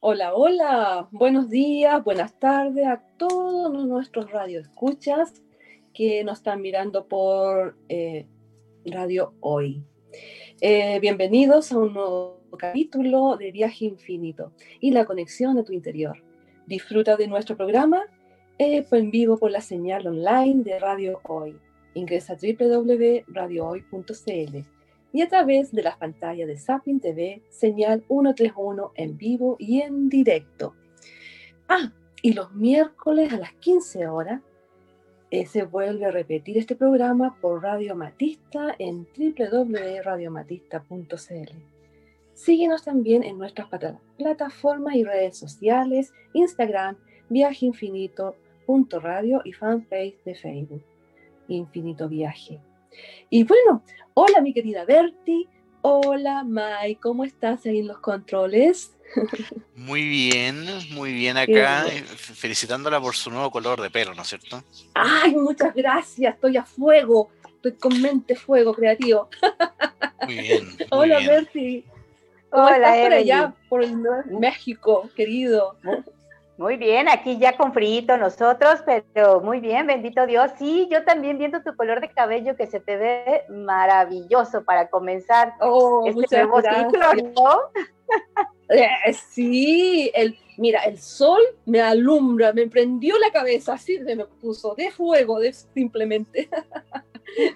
Hola, hola, buenos días, buenas tardes a todos nuestros radioescuchas que nos están mirando por eh, Radio Hoy. Eh, bienvenidos a un nuevo capítulo de Viaje Infinito y la conexión de tu interior. Disfruta de nuestro programa eh, en vivo por la señal online de Radio Hoy. Ingresa a www.radiohoy.cl y a través de las pantallas de Sapin TV, señal 131 en vivo y en directo. Ah, y los miércoles a las 15 horas eh, se vuelve a repetir este programa por Radio Matista en www.radiomatista.cl. Síguenos también en nuestras plataformas y redes sociales, Instagram, Viaje Infinito, punto radio y fanpage de Facebook, Infinito Viaje. Y bueno, hola mi querida Berti, hola Mai, ¿cómo estás ahí en los controles? Muy bien, muy bien acá, felicitándola por su nuevo color de pelo, ¿no es cierto? Ay, muchas gracias, estoy a fuego, estoy con mente fuego creativo. Muy bien. hola Berti. Hola, estás por allá, por el México, querido? Muy bien, aquí ya con frío nosotros, pero muy bien, bendito Dios. Sí, yo también viendo tu color de cabello que se te ve maravilloso para comenzar oh, este nuevo ciclo, ¿no? Eh, sí, el, mira, el sol me alumbra, me prendió la cabeza, así me puso de fuego, de, simplemente.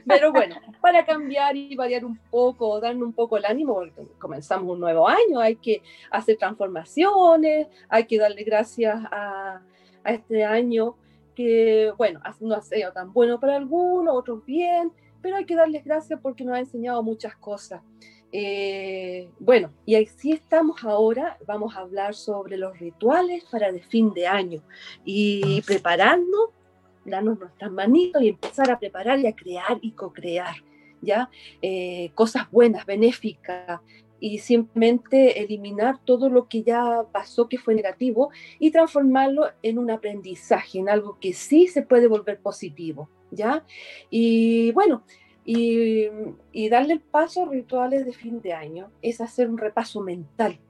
Pero bueno, para cambiar y variar un poco, darle un poco el ánimo, porque comenzamos un nuevo año, hay que hacer transformaciones, hay que darle gracias a, a este año que, bueno, no ha sido tan bueno para algunos, otros bien, pero hay que darles gracias porque nos ha enseñado muchas cosas. Eh, bueno, y así estamos ahora, vamos a hablar sobre los rituales para el fin de año y prepararnos darnos nuestras manitos y empezar a preparar y a crear y co-crear, ¿ya? Eh, cosas buenas, benéficas, y simplemente eliminar todo lo que ya pasó que fue negativo y transformarlo en un aprendizaje, en algo que sí se puede volver positivo, ¿ya? Y bueno, y, y darle el paso a rituales de fin de año es hacer un repaso mental,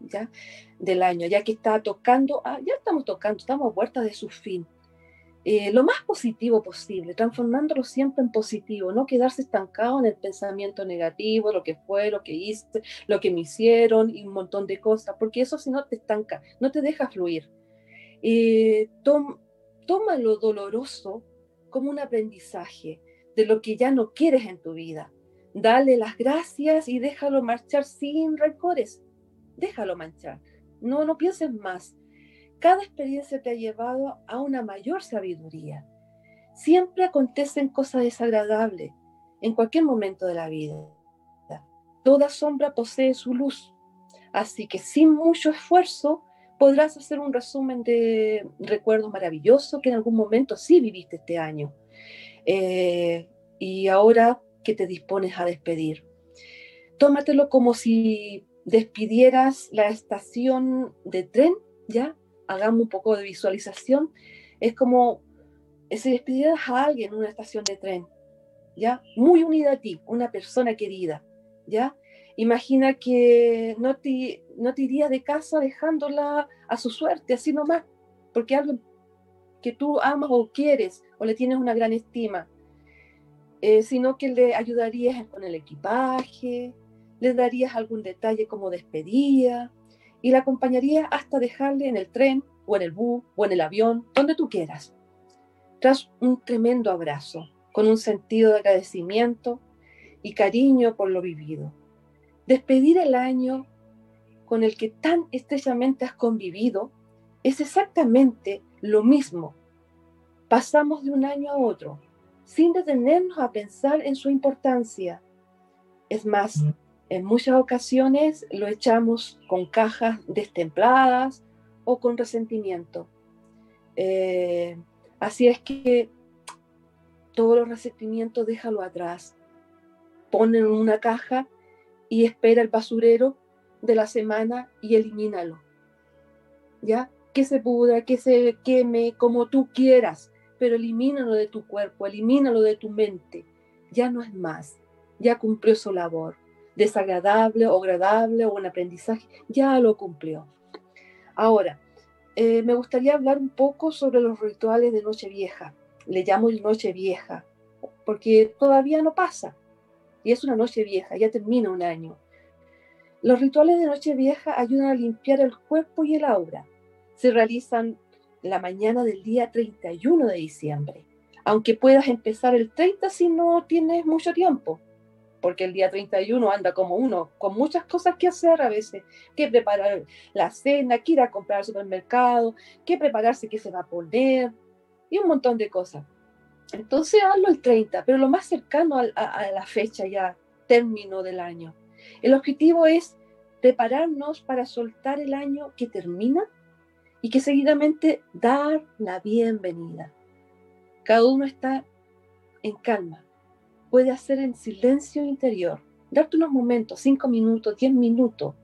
¿ya? Del año, ya que está tocando, ah, ya estamos tocando, estamos a puertas de su fin, eh, lo más positivo posible, transformándolo siempre en positivo, no quedarse estancado en el pensamiento negativo, lo que fue, lo que hice, lo que me hicieron y un montón de cosas, porque eso si no te estanca, no te deja fluir. Eh, toma lo doloroso como un aprendizaje de lo que ya no quieres en tu vida. Dale las gracias y déjalo marchar sin rencores. Déjalo marchar. No, no pienses más. Cada experiencia te ha llevado a una mayor sabiduría. Siempre acontecen cosas desagradables en cualquier momento de la vida. Toda sombra posee su luz, así que sin mucho esfuerzo podrás hacer un resumen de recuerdos maravillosos que en algún momento sí viviste este año. Eh, y ahora que te dispones a despedir. Tómatelo como si despidieras la estación de tren, ¿ya? Hagamos un poco de visualización, es como si despidieras a alguien en una estación de tren, ¿ya? Muy unida a ti, una persona querida, ¿ya? Imagina que no te, no te irías de casa dejándola a su suerte, así nomás, porque alguien que tú amas o quieres o le tienes una gran estima, eh, sino que le ayudarías con el equipaje, le darías algún detalle como despedida, y la acompañaría hasta dejarle en el tren o en el bus o en el avión, donde tú quieras. Tras un tremendo abrazo, con un sentido de agradecimiento y cariño por lo vivido. Despedir el año con el que tan estrechamente has convivido es exactamente lo mismo. Pasamos de un año a otro, sin detenernos a pensar en su importancia. Es más, en muchas ocasiones lo echamos con cajas destempladas o con resentimiento. Eh, así es que todos los resentimientos déjalo atrás. Ponlo en una caja y espera el basurero de la semana y elimínalo. ¿Ya? Que se pudra, que se queme, como tú quieras, pero elimínalo de tu cuerpo, elimínalo de tu mente. Ya no es más, ya cumplió su labor desagradable o agradable o un aprendizaje, ya lo cumplió. Ahora, eh, me gustaría hablar un poco sobre los rituales de Nochevieja. Le llamo Nochevieja, porque todavía no pasa. Y es una noche vieja, ya termina un año. Los rituales de Nochevieja ayudan a limpiar el cuerpo y el aura. Se realizan la mañana del día 31 de diciembre, aunque puedas empezar el 30 si no tienes mucho tiempo, porque el día 31 anda como uno, con muchas cosas que hacer a veces, que preparar la cena, que ir a comprar al supermercado, que prepararse qué se va a poner, y un montón de cosas. Entonces hazlo el 30, pero lo más cercano a, a la fecha ya, término del año. El objetivo es prepararnos para soltar el año que termina y que seguidamente dar la bienvenida. Cada uno está en calma, puede hacer en silencio interior, darte unos momentos, cinco minutos, diez minutos,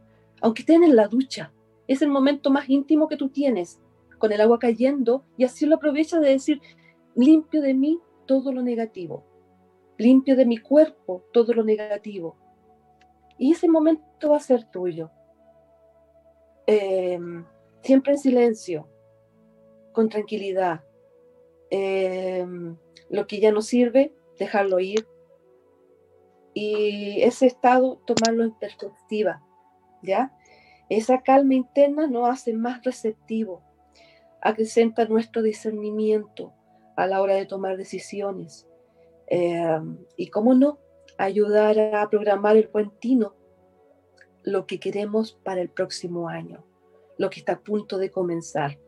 aunque estén en la ducha. Es el momento más íntimo que tú tienes, con el agua cayendo, y así lo aprovechas de decir, limpio de mí todo lo negativo, limpio de mi cuerpo todo lo negativo, y ese momento va a ser tuyo. Em, siempre en silencio, con tranquilidad. Em, lo que ya no sirve, dejarlo ir. Y ese estado, tomarlo en perspectiva, ¿ya? Esa calma interna nos hace más receptivo, acrecenta nuestro discernimiento a la hora de tomar decisiones. Em, y cómo no, ayudar a programar el puentino, lo que queremos para el próximo año, lo que está a punto de comenzar.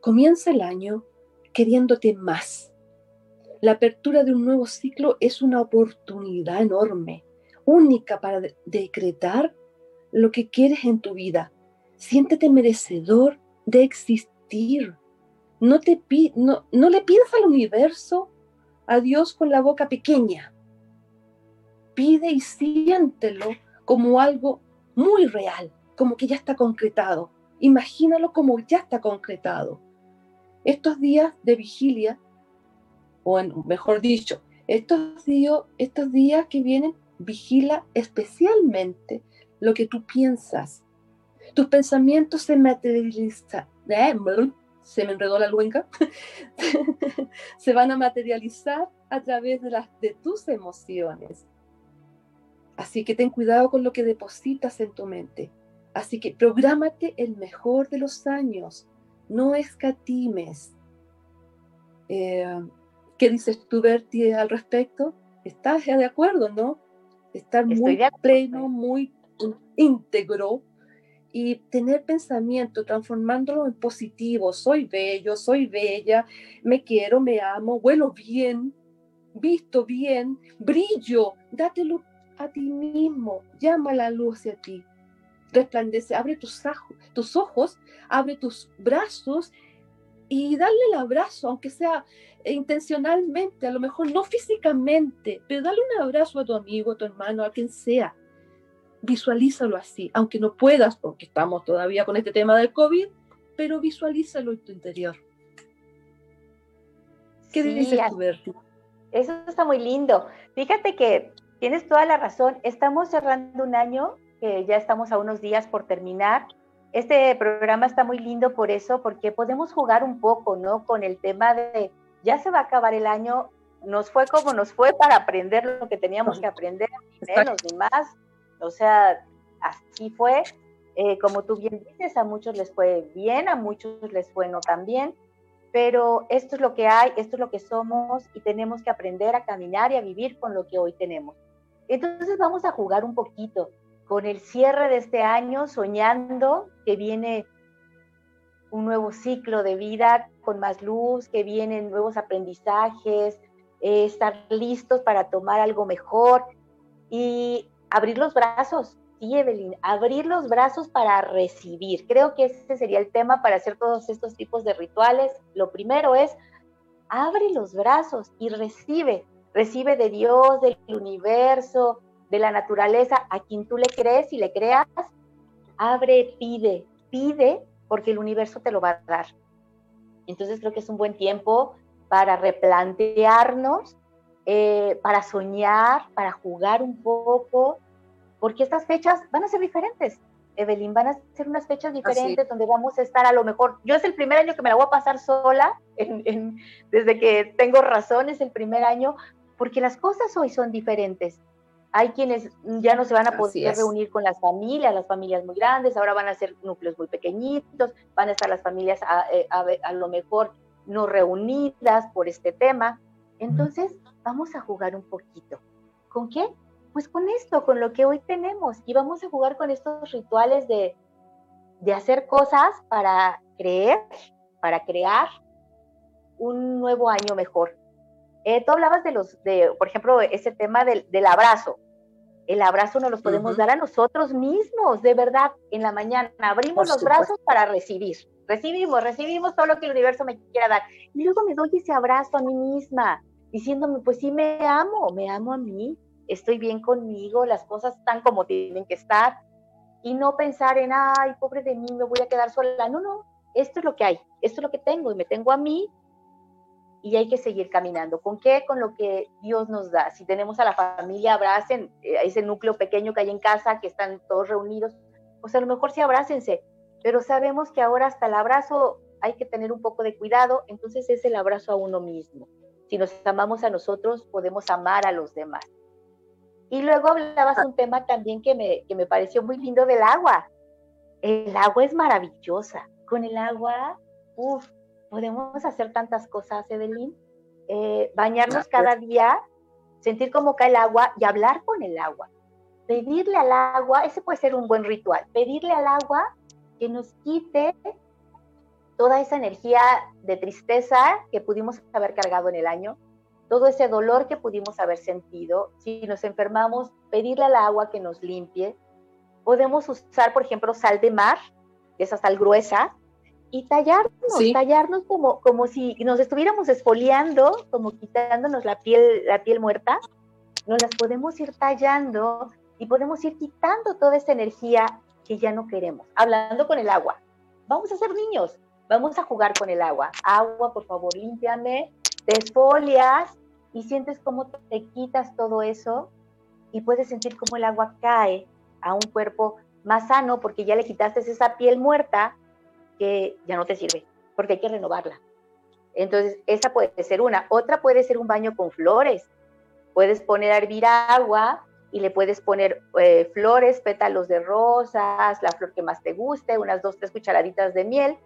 Comienza el año queriéndote más. La apertura de un nuevo ciclo es una oportunidad enorme, única para decretar lo que quieres en tu vida. Siéntete merecedor de existir. No, te no, no le pidas al universo, a Dios con la boca pequeña pide y siéntelo como algo muy real, como que ya está concretado. Imagínalo como ya está concretado. Estos días de vigilia, o mejor dicho, estos días, estos días que vienen, vigila especialmente lo que tú piensas. Tus pensamientos se materializan. Eh, se me enredó la luenga. se van a materializar a través de, tus emociones. Así que ten cuidado con lo que depositas en tu mente. Así que prográmate el mejor de los años. No escatimes. Eh, ¿Qué dices tú, Bertie, al respecto? ¿Estás de acuerdo, no? Estar muy pleno, muy íntegro y tener pensamiento, transformándolo en positivo. Soy bello, soy bella, me quiero, me amo, huelo bien, visto bien, brillo, date luz a ti mismo, llama la luz hacia ti, resplandece, abre tus, tus ojos, abre tus brazos y dale el abrazo, aunque sea intencionalmente, a lo mejor no físicamente, pero dale un abrazo a tu amigo, a tu hermano, a quien sea. Visualízalo así, aunque no puedas, porque estamos todavía con este tema del COVID, pero visualízalo en tu interior. ¿Qué dices tú, Bertie? Eso está muy lindo. Fíjate que Tienes toda la razón. Estamos cerrando un año, que ya estamos a unos días por terminar. Este programa está muy lindo por eso, porque podemos jugar un poco, ¿no? Con el tema de, ya se va a acabar el año, nos fue como nos fue para aprender lo que teníamos que aprender, ni menos ni más. O sea, así fue. Eh, como tú bien dices, a muchos les fue bien, a muchos les fue no tan bien, pero esto es lo que hay, esto es lo que somos y tenemos que aprender a caminar y a vivir con lo que hoy tenemos. Entonces vamos a jugar un poquito con el cierre de este año, soñando que viene un nuevo ciclo de vida con más luz, que vienen nuevos aprendizajes, eh, estar listos para tomar algo mejor y abrir los brazos. Sí, Evelyn, abrir los brazos para recibir. Creo que ese sería el tema para hacer todos estos tipos de rituales. Lo primero es, abre los brazos y recibe recibe de Dios, del universo, de la naturaleza, a quien tú le crees y le creas, abre, pide, pide, porque el universo te lo va a dar. Entonces creo que es un buen tiempo para replantearnos, eh, para soñar, para jugar un poco, porque estas fechas van a ser diferentes. Evelyn, van a ser unas fechas diferentes donde vamos a estar a lo mejor, yo es el primer año que me la voy a pasar sola, desde que tengo razón, es el primer año, porque las cosas hoy son diferentes. Hay quienes ya no se van a poder reunir con las familias, las familias muy grandes, ahora van a ser núcleos muy pequeñitos, van a estar las familias a, eh, a lo mejor no reunidas por este tema. Entonces, vamos a jugar un poquito. ¿Con qué? Pues con esto, con lo que hoy tenemos. Y vamos a jugar con estos rituales de, hacer cosas para creer, para crear un nuevo año mejor. Eh, tú hablabas de los, de, por ejemplo, ese tema del, abrazo. El abrazo nos lo podemos dar a nosotros mismos, de verdad, en la mañana. Abrimos los brazos para recibir. Recibimos, recibimos todo lo que el universo me quiera dar. Y luego me doy ese abrazo a mí misma diciéndome, pues sí me amo, me amo a mí, estoy bien conmigo, las cosas están como tienen que estar, y no pensar en, ay, pobre de mí, me voy a quedar sola. No, no, esto es lo que hay, esto es lo que tengo, y me tengo a mí, y hay que seguir caminando. ¿Con qué? Con lo que Dios nos da. Si tenemos a la familia, abracen eh, ese núcleo pequeño que hay en casa, que están todos reunidos, pues a lo mejor sí abrácense, pero sabemos que ahora hasta el abrazo hay que tener un poco de cuidado, entonces es el abrazo a uno mismo. Si nos amamos a nosotros, podemos amar a los demás. Y luego hablabas un tema también que me, que me pareció muy lindo del agua. El agua es maravillosa. Con el agua, uff, podemos hacer tantas cosas, Evelyn. Eh, bañarnos cada día, sentir cómo cae el agua y hablar con el agua. Pedirle al agua, ese puede ser un buen ritual. Pedirle al agua que nos quite toda esa energía de tristeza que pudimos haber cargado en el año, todo ese dolor que pudimos haber sentido, si nos enfermamos, pedirle al agua que nos limpie. Podemos usar, por ejemplo, sal de mar, esa sal gruesa, y tallarnos, tallarnos como, como si nos estuviéramos esfoliando, como quitándonos la piel, la piel muerta. Nos las podemos ir tallando y podemos ir quitando toda esa energía que ya no queremos. Hablando con el agua. Vamos a ser niños, Vamos a jugar con el agua. Agua, por favor, límpiame, te esfolias y sientes cómo te quitas todo eso y puedes sentir cómo el agua cae a un cuerpo más sano porque ya le quitaste esa piel muerta que ya no te sirve, porque hay que renovarla. Entonces, esa puede ser una. Otra puede ser un baño con flores. Puedes poner a hervir agua y le puedes poner eh, flores, pétalos de rosas, la flor que más te guste, unas dos, tres cucharaditas de miel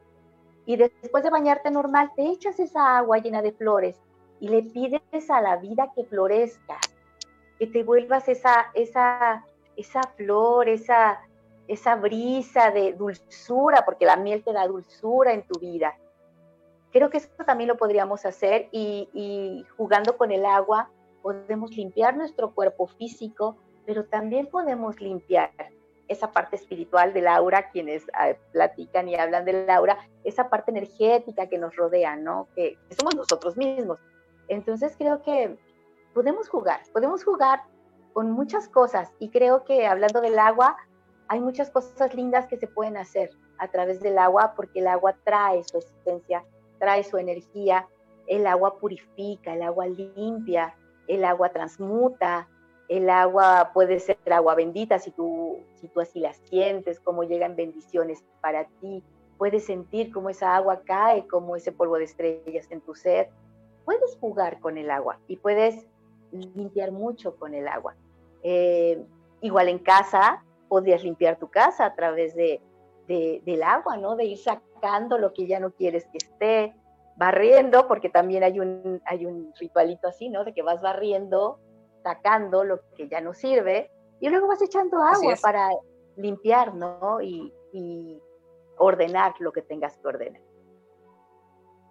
y después de bañarte normal, te echas esa agua llena de flores y le pides a la vida que florezca, que te vuelvas esa, esa, esa flor, esa, esa brisa de dulzura, porque la miel te da dulzura en tu vida. Creo que esto también lo podríamos hacer y, jugando con el agua podemos limpiar nuestro cuerpo físico, pero también podemos limpiar esa parte espiritual de Laura, quienes ah, platican y hablan de Laura, esa parte energética que nos rodea, ¿no? Que, somos nosotros mismos. Entonces creo que podemos jugar, podemos jugar con muchas cosas y creo que hablando del agua, hay muchas cosas lindas que se pueden hacer a través del agua porque el agua trae su existencia, trae su energía, el agua purifica, el agua limpia, el agua transmuta, el agua puede ser agua bendita si tú, si tú así la sientes, cómo llegan bendiciones para ti. Puedes sentir cómo esa agua cae, como ese polvo de estrellas en tu ser. Puedes jugar con el agua y puedes limpiar mucho con el agua. Eh, igual en casa, podrías limpiar tu casa a través de, del agua, ¿no? De ir sacando lo que ya no quieres que esté, barriendo, porque también hay un, hay un ritualito así, ¿no? De que vas barriendo sacando lo que ya no sirve y luego vas echando agua para limpiar, ¿no? Y, ordenar lo que tengas que ordenar.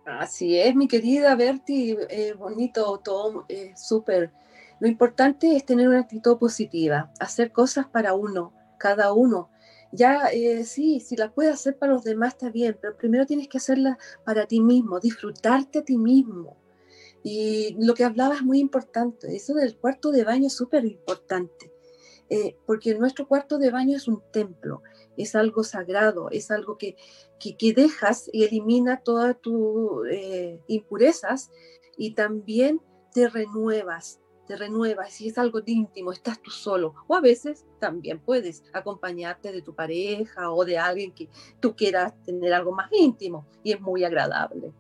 Así es, mi querida Berti, eh, bonito, todo eh, súper. Lo importante es tener una actitud positiva, hacer cosas para uno, cada uno. Ya, eh, sí, si las puedes hacer para los demás está bien, pero primero tienes que hacerlas para ti mismo, disfrutarte a ti mismo. Y lo que hablaba es muy importante, eso del cuarto de baño es súper importante, eh, porque nuestro cuarto de baño es un templo, es algo sagrado, es algo que, que, dejas y elimina todas tus eh, impurezas y también te renuevas, te renuevas, si es algo íntimo, estás tú solo. O a veces también puedes acompañarte de tu pareja o de alguien que tú quieras tener algo más íntimo y es muy agradable.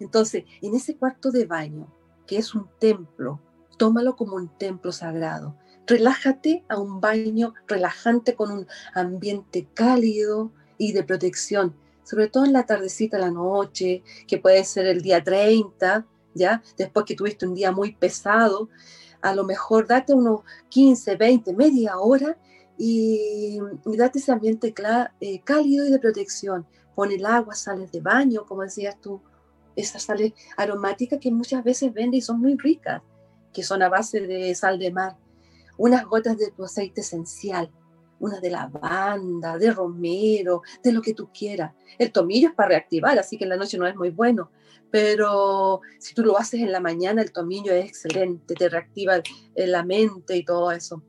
Entonces, en ese cuarto de baño, que es un templo, tómalo como un templo sagrado. Relájate a un baño relajante con un ambiente cálido y de protección, sobre todo en la tardecita, la noche, que puede ser el día 30, ¿ya? Después que tuviste un día muy pesado, a lo mejor date unos 15, 20, media hora y, date ese ambiente eh, cálido y de protección. Pon el agua, sales de baño, como decías tú, esas sales aromáticas que muchas veces venden y son muy ricas, que son a base de sal de mar. Unas gotas de tu aceite esencial, una de lavanda, de romero, de lo que tú quieras. El tomillo es para reactivar, así que en la noche no es muy bueno, pero si tú lo haces en la mañana, el tomillo es excelente, te reactiva la mente y todo eso.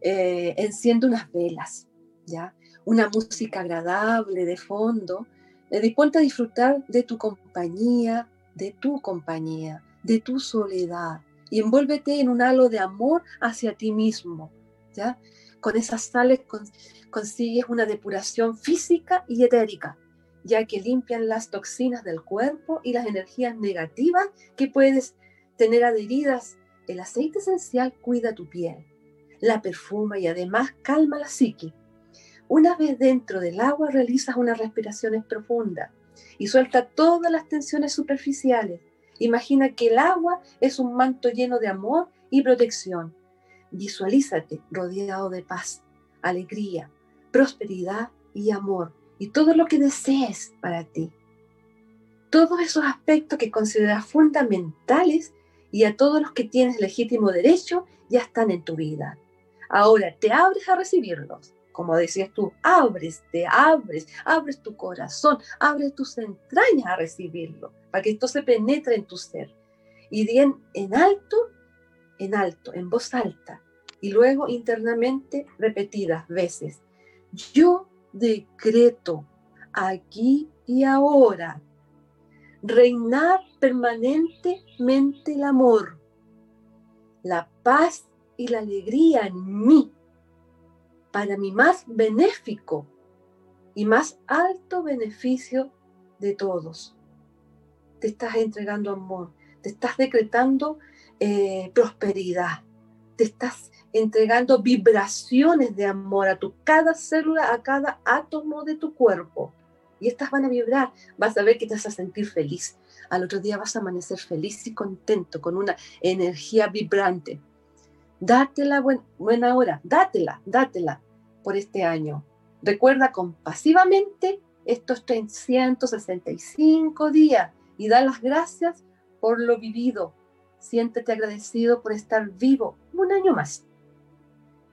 Eh, enciende unas velas, ¿ya? Una música agradable de fondo. Eh, disponte a disfrutar de tu compañía, de tu compañía, de tu soledad. Y envuélvete en un halo de amor hacia ti mismo, ¿ya? Con esas sales consigues una depuración física y etérica ya que limpian las toxinas del cuerpo y las energías negativas que puedes tener adheridas. El aceite esencial cuida tu piel, la perfuma y además calma la psique. Una vez dentro del agua realizas unas respiraciones profundas y suelta todas las tensiones superficiales. Imagina que el agua es un manto lleno de amor y protección. Visualízate rodeado de paz, alegría, prosperidad y amor y todo lo que desees para ti. Todos esos aspectos que consideras fundamentales y a todos los que tienes legítimo derecho ya están en tu vida. Ahora te abres a recibirlos. Como decías tú, abres, te abres, abres tu corazón, abres tus entrañas a recibirlo, para que esto se penetre en tu ser. Y bien en alto, en alto, en voz alta, y luego internamente repetidas veces. Yo decreto aquí y ahora. Reinar permanentemente el amor, la paz y la alegría en mí, para mi más benéfico y más alto beneficio de todos. Te estás entregando amor, te estás decretando eh, prosperidad, te estás entregando vibraciones de amor a tu cada célula, a cada átomo de tu cuerpo. Y estas van a vibrar, vas a ver que te vas a sentir feliz. Al otro día vas a amanecer feliz y contento, con una energía vibrante. Dátela la buena hora, dátela, dátela por este año. Recuerda compasivamente estos 365 días y da las gracias por lo vivido. Siéntete agradecido por estar vivo un año más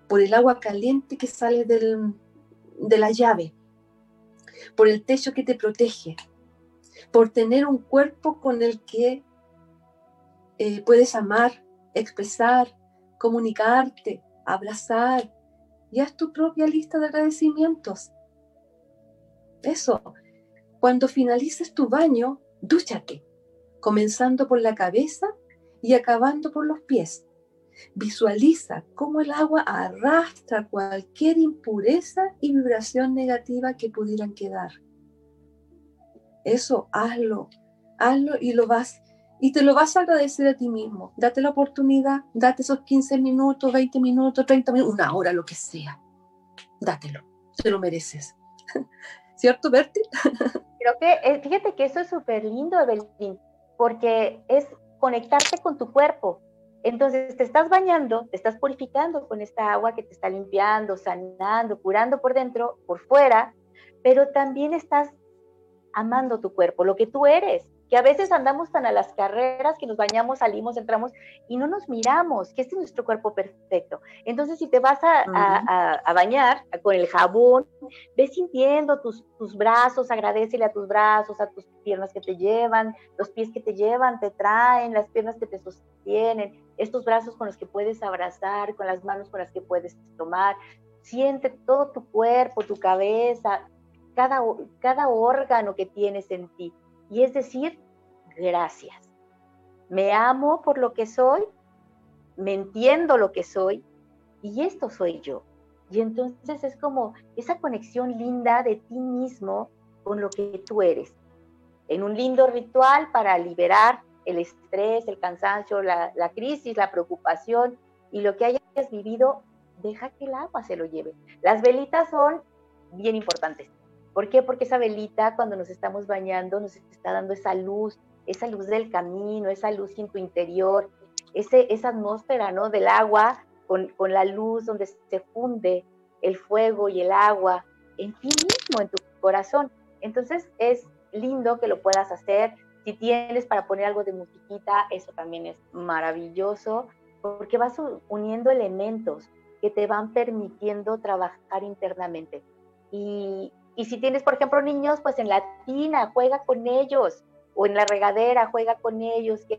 por el agua caliente que sale de la llave, por el techo que te protege, por tener un cuerpo con el que eh, puedes amar, expresar, comunicarte, abrazar y haz tu propia lista de agradecimientos. Eso, cuando finalices tu baño, dúchate, comenzando por la cabeza y acabando por los pies. Visualiza cómo el agua arrastra cualquier impureza y vibración negativa que pudieran quedar. Eso, hazlo, hazlo y lo vas y te lo vas a agradecer a ti mismo. Date la oportunidad, date esos 15 minutos, 20 minutos, 30 minutos, una hora, lo que sea. Dátelo, te lo mereces. ¿Cierto, Berti? Creo que, eh, fíjate que eso es súper lindo, Evelyn, porque es conectarte con tu cuerpo. Entonces te estás bañando, te estás purificando con esta agua que te está limpiando, sanando, curando por dentro, por fuera, pero también estás amando tu cuerpo, lo que tú eres, que a veces andamos tan a las carreras que nos bañamos, salimos, entramos y no nos miramos, que este es nuestro cuerpo perfecto. Entonces, si te vas a, bañar con el jabón, ve sintiendo tus, tus brazos, agradecele a tus brazos, a tus piernas que te llevan, los pies que te llevan, te traen, las piernas que te sostienen, estos brazos con los que puedes abrazar, con las manos con las que puedes tomar. Siente todo tu cuerpo, tu cabeza, cada, cada órgano que tienes en ti y es decir, gracias. Me amo por lo que soy, me entiendo lo que soy y esto soy yo. Y entonces es como esa conexión linda de ti mismo con lo que tú eres. En un lindo ritual para liberar el estrés, el cansancio, la, crisis, la preocupación y lo que hayas vivido, deja que el agua se lo lleve. Las velitas son bien importantes. ¿Por qué? Porque esa velita cuando nos estamos bañando nos está dando esa luz, esa luz del camino, esa luz en tu interior, ese, esa atmósfera ¿no? del agua con, con la luz donde se funde el fuego y el agua en ti mismo, en tu corazón. Entonces es lindo que lo puedas hacer. Si tienes para poner algo de musiquita, eso también es maravilloso, porque vas uniendo elementos que te van permitiendo trabajar internamente. Y, y si tienes, por ejemplo, niños, pues en la tina, juega con ellos, o en la regadera, juega con ellos, que,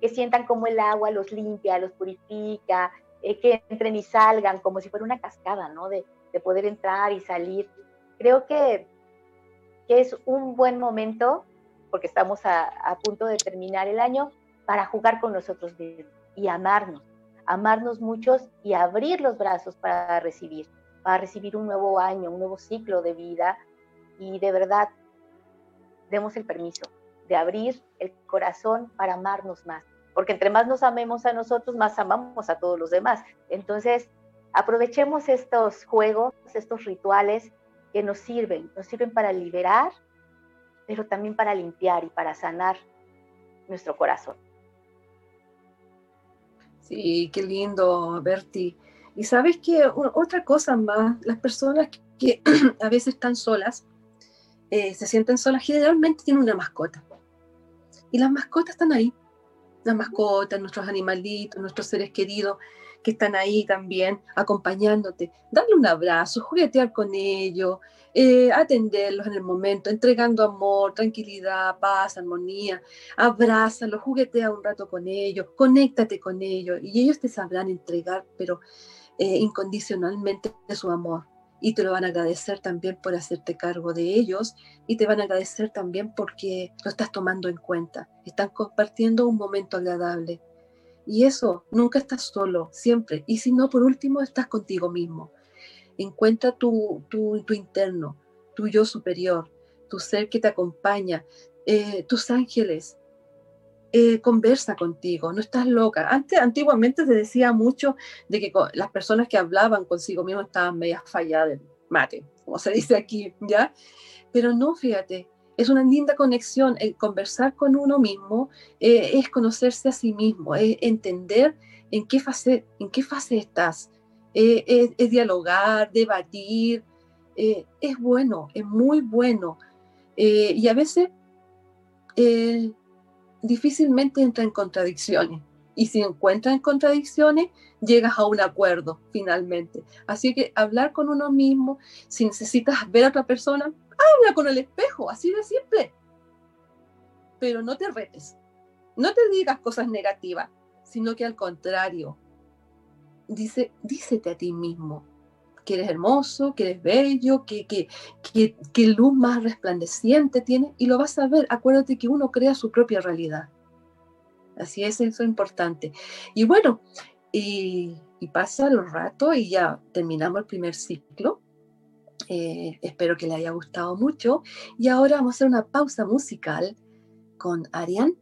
que sientan como el agua los limpia, los purifica, eh, que entren y salgan, como si fuera una cascada, ¿no? De, de poder entrar y salir. Creo que, que, es un buen momento, porque estamos a, a punto de terminar el año, para jugar con nosotros mismos y amarnos, amarnos muchos y abrir los brazos para recibir, para recibir un nuevo año, un nuevo ciclo de vida y de verdad demos el permiso de abrir el corazón para amarnos más, porque entre más nos amemos a nosotros, más amamos a todos los demás. Entonces, aprovechemos estos juegos, estos rituales que nos sirven, nos sirven para liberar, pero también para limpiar y para sanar nuestro corazón. Sí, qué lindo, Berti. Y sabes que otra cosa más, las personas que a veces están solas, eh, se sienten solas, generalmente tienen una mascota. Y las mascotas están ahí. Las mascotas, nuestros animalitos, nuestros seres queridos que están ahí también acompañándote. Darle un abrazo, juguetear con ellos, eh, atenderlos en el momento, entregando amor, tranquilidad, paz, armonía. Abrázalos, juguetea un rato con ellos, conéctate con ellos y ellos te sabrán entregar, pero eh, incondicionalmente su amor y te lo van a agradecer también por hacerte cargo de ellos y te van a agradecer también porque lo estás tomando en cuenta. Están compartiendo un momento agradable. Y eso, nunca estás solo, siempre. Y si no, por último, estás contigo mismo. Encuentra tu, tu, tu interno, tu yo superior, tu ser que te acompaña, eh, tus ángeles, eh, conversa contigo, no estás loca. Antes, antiguamente se decía mucho de que las personas que hablaban consigo mismo estaban medias falladas, mate, como se dice aquí, ¿ya? Pero no, fíjate, es una linda conexión. El conversar con uno mismo eh, es conocerse a sí mismo, es entender en qué fase, en qué fase estás. Eh, es, dialogar, debatir. es bueno, es muy bueno. y a veces difícilmente entra en contradicciones. Y si encuentras en contradicciones, llegas a un acuerdo finalmente. Así que hablar con uno mismo, si necesitas ver a otra persona, habla con el espejo, así de simple. Pero no te retes, no te digas cosas negativas, sino que al contrario, dice, dícete a ti mismo, que eres hermoso, que eres bello, que, que, que, luz más resplandeciente tiene, y lo vas a ver. Acuérdate que uno crea su propia realidad. Así es, eso es importante. Y bueno, y, pasa los ratos y ya terminamos el primer ciclo. Eh, espero que le haya gustado mucho. Y ahora vamos a hacer una pausa musical con Arián,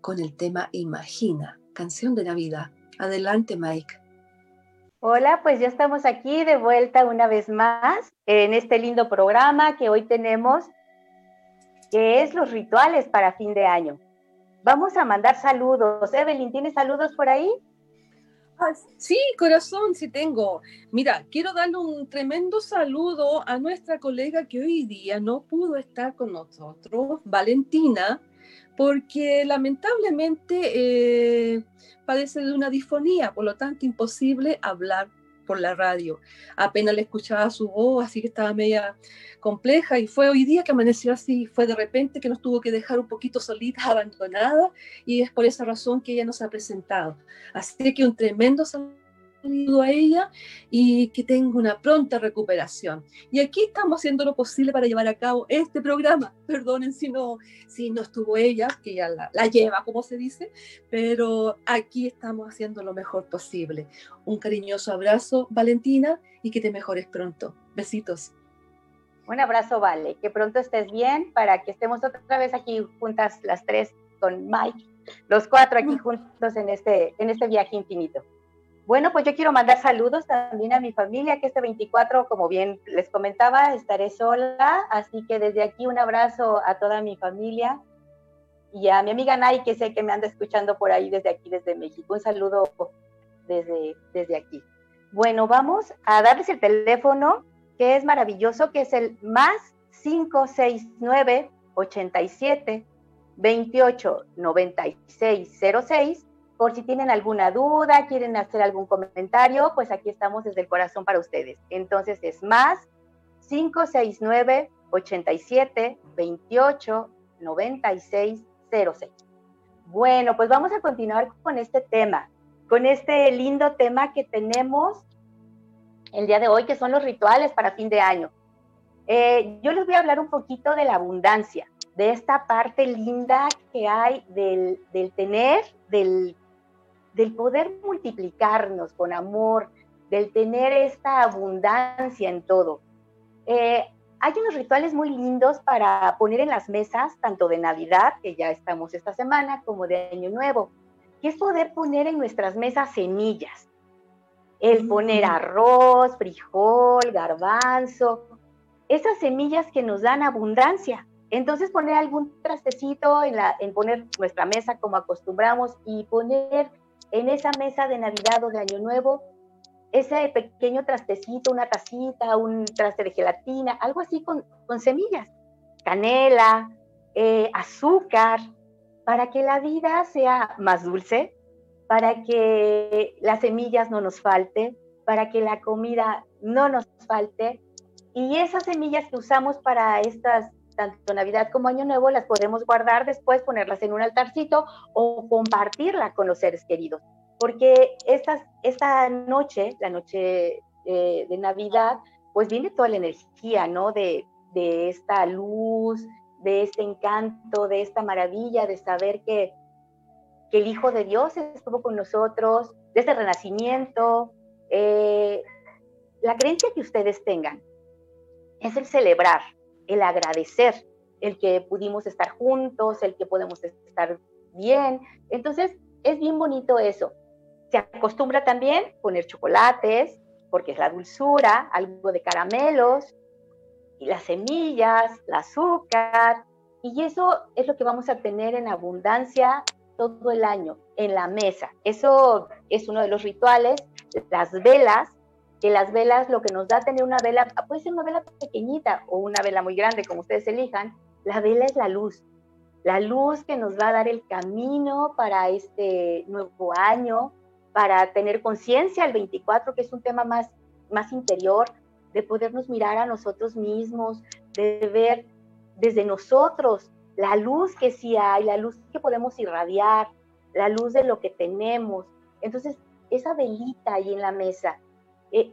con el tema Imagina, canción de Navidad. Adelante, Mike. Hola, pues ya estamos aquí de vuelta una vez más en este lindo programa que hoy tenemos, que es los rituales para fin de año. Vamos a mandar saludos. Evelyn, ¿tienes saludos por ahí? Ah, sí, corazón, sí tengo. Mira, quiero darle un tremendo saludo a nuestra colega que hoy día no pudo estar con nosotros, Valentina, porque lamentablemente eh, padece de una disfonía, por lo tanto imposible hablar por la radio. Apenas le escuchaba su voz, así que estaba media compleja y fue hoy día que amaneció así, fue de repente que nos tuvo que dejar un poquito solita, abandonada y es por esa razón que ella nos ha presentado. Así que un tremendo saludo a ella y que tenga una pronta recuperación. Y aquí estamos haciendo lo posible para llevar a cabo este programa. Perdonen si no, si no estuvo ella, que ya la, la lleva, como se dice, pero aquí estamos haciendo lo mejor posible. Un cariñoso abrazo, Valentina, y que te mejores pronto. Besitos. Un abrazo, Vale. Que pronto estés bien para que estemos otra vez aquí juntas las tres con Mike, los cuatro aquí juntos en este, en este viaje infinito. Bueno, pues yo quiero mandar saludos también a mi familia, que este 24, como bien les comentaba, estaré sola, así que desde aquí un abrazo a toda mi familia y a mi amiga Nay, que sé que me anda escuchando por ahí desde aquí, desde México. Un saludo desde, desde aquí. Bueno, vamos a darles el teléfono que es maravilloso, que es el más 569 87 28 96 06. Por si tienen alguna duda, quieren hacer algún comentario, pues aquí estamos desde el corazón para ustedes. Entonces es más 569 87 28 96 06. Bueno, pues vamos a continuar con este tema, con este lindo tema que tenemos el día de hoy, que son los rituales para fin de año. Eh, yo les voy a hablar un poquito de la abundancia, de esta parte linda que hay del, tener, del, del, poder multiplicarnos con amor, del tener esta abundancia en todo. Eh, hay unos rituales muy lindos para poner en las mesas, tanto de Navidad, que ya estamos esta semana, como de Año Nuevo, que es poder poner en nuestras mesas semillas el poner arroz, frijol, garbanzo, esas semillas que nos dan abundancia. Entonces poner algún trastecito en, la, en poner nuestra mesa como acostumbramos y poner en esa mesa de Navidad o de Año Nuevo ese pequeño trastecito, una tacita, un traste de gelatina, algo así con, con semillas, canela, eh, azúcar, para que la vida sea más dulce, para que las semillas no nos falte, para que la comida no nos falte. Y esas semillas que usamos para estas, tanto Navidad como Año Nuevo, las podemos guardar después, ponerlas en un altarcito o compartirla con los seres queridos. Porque estas, esta noche, la noche eh, de Navidad, pues viene toda la energía, ¿no? De, de esta luz, de este encanto, de esta maravilla, de saber que que el Hijo de Dios estuvo con nosotros, desde el renacimiento. Eh, la creencia que ustedes tengan es el celebrar, el agradecer, el que pudimos estar juntos, el que podemos estar bien. Entonces, es bien bonito eso. Se acostumbra también poner chocolates, porque es la dulzura, algo de caramelos, y las semillas, el azúcar, y eso es lo que vamos a tener en abundancia todo el año en la mesa. Eso es uno de los rituales. Las velas, que las velas lo que nos da tener una vela, puede ser una vela pequeñita o una vela muy grande, como ustedes elijan. La vela es la luz, la luz que nos va a dar el camino para este nuevo año, para tener conciencia el 24, que es un tema más, más interior, de podernos mirar a nosotros mismos, de ver desde nosotros la luz que sí hay, la luz que podemos irradiar, la luz de lo que tenemos. Entonces, esa velita ahí en la mesa,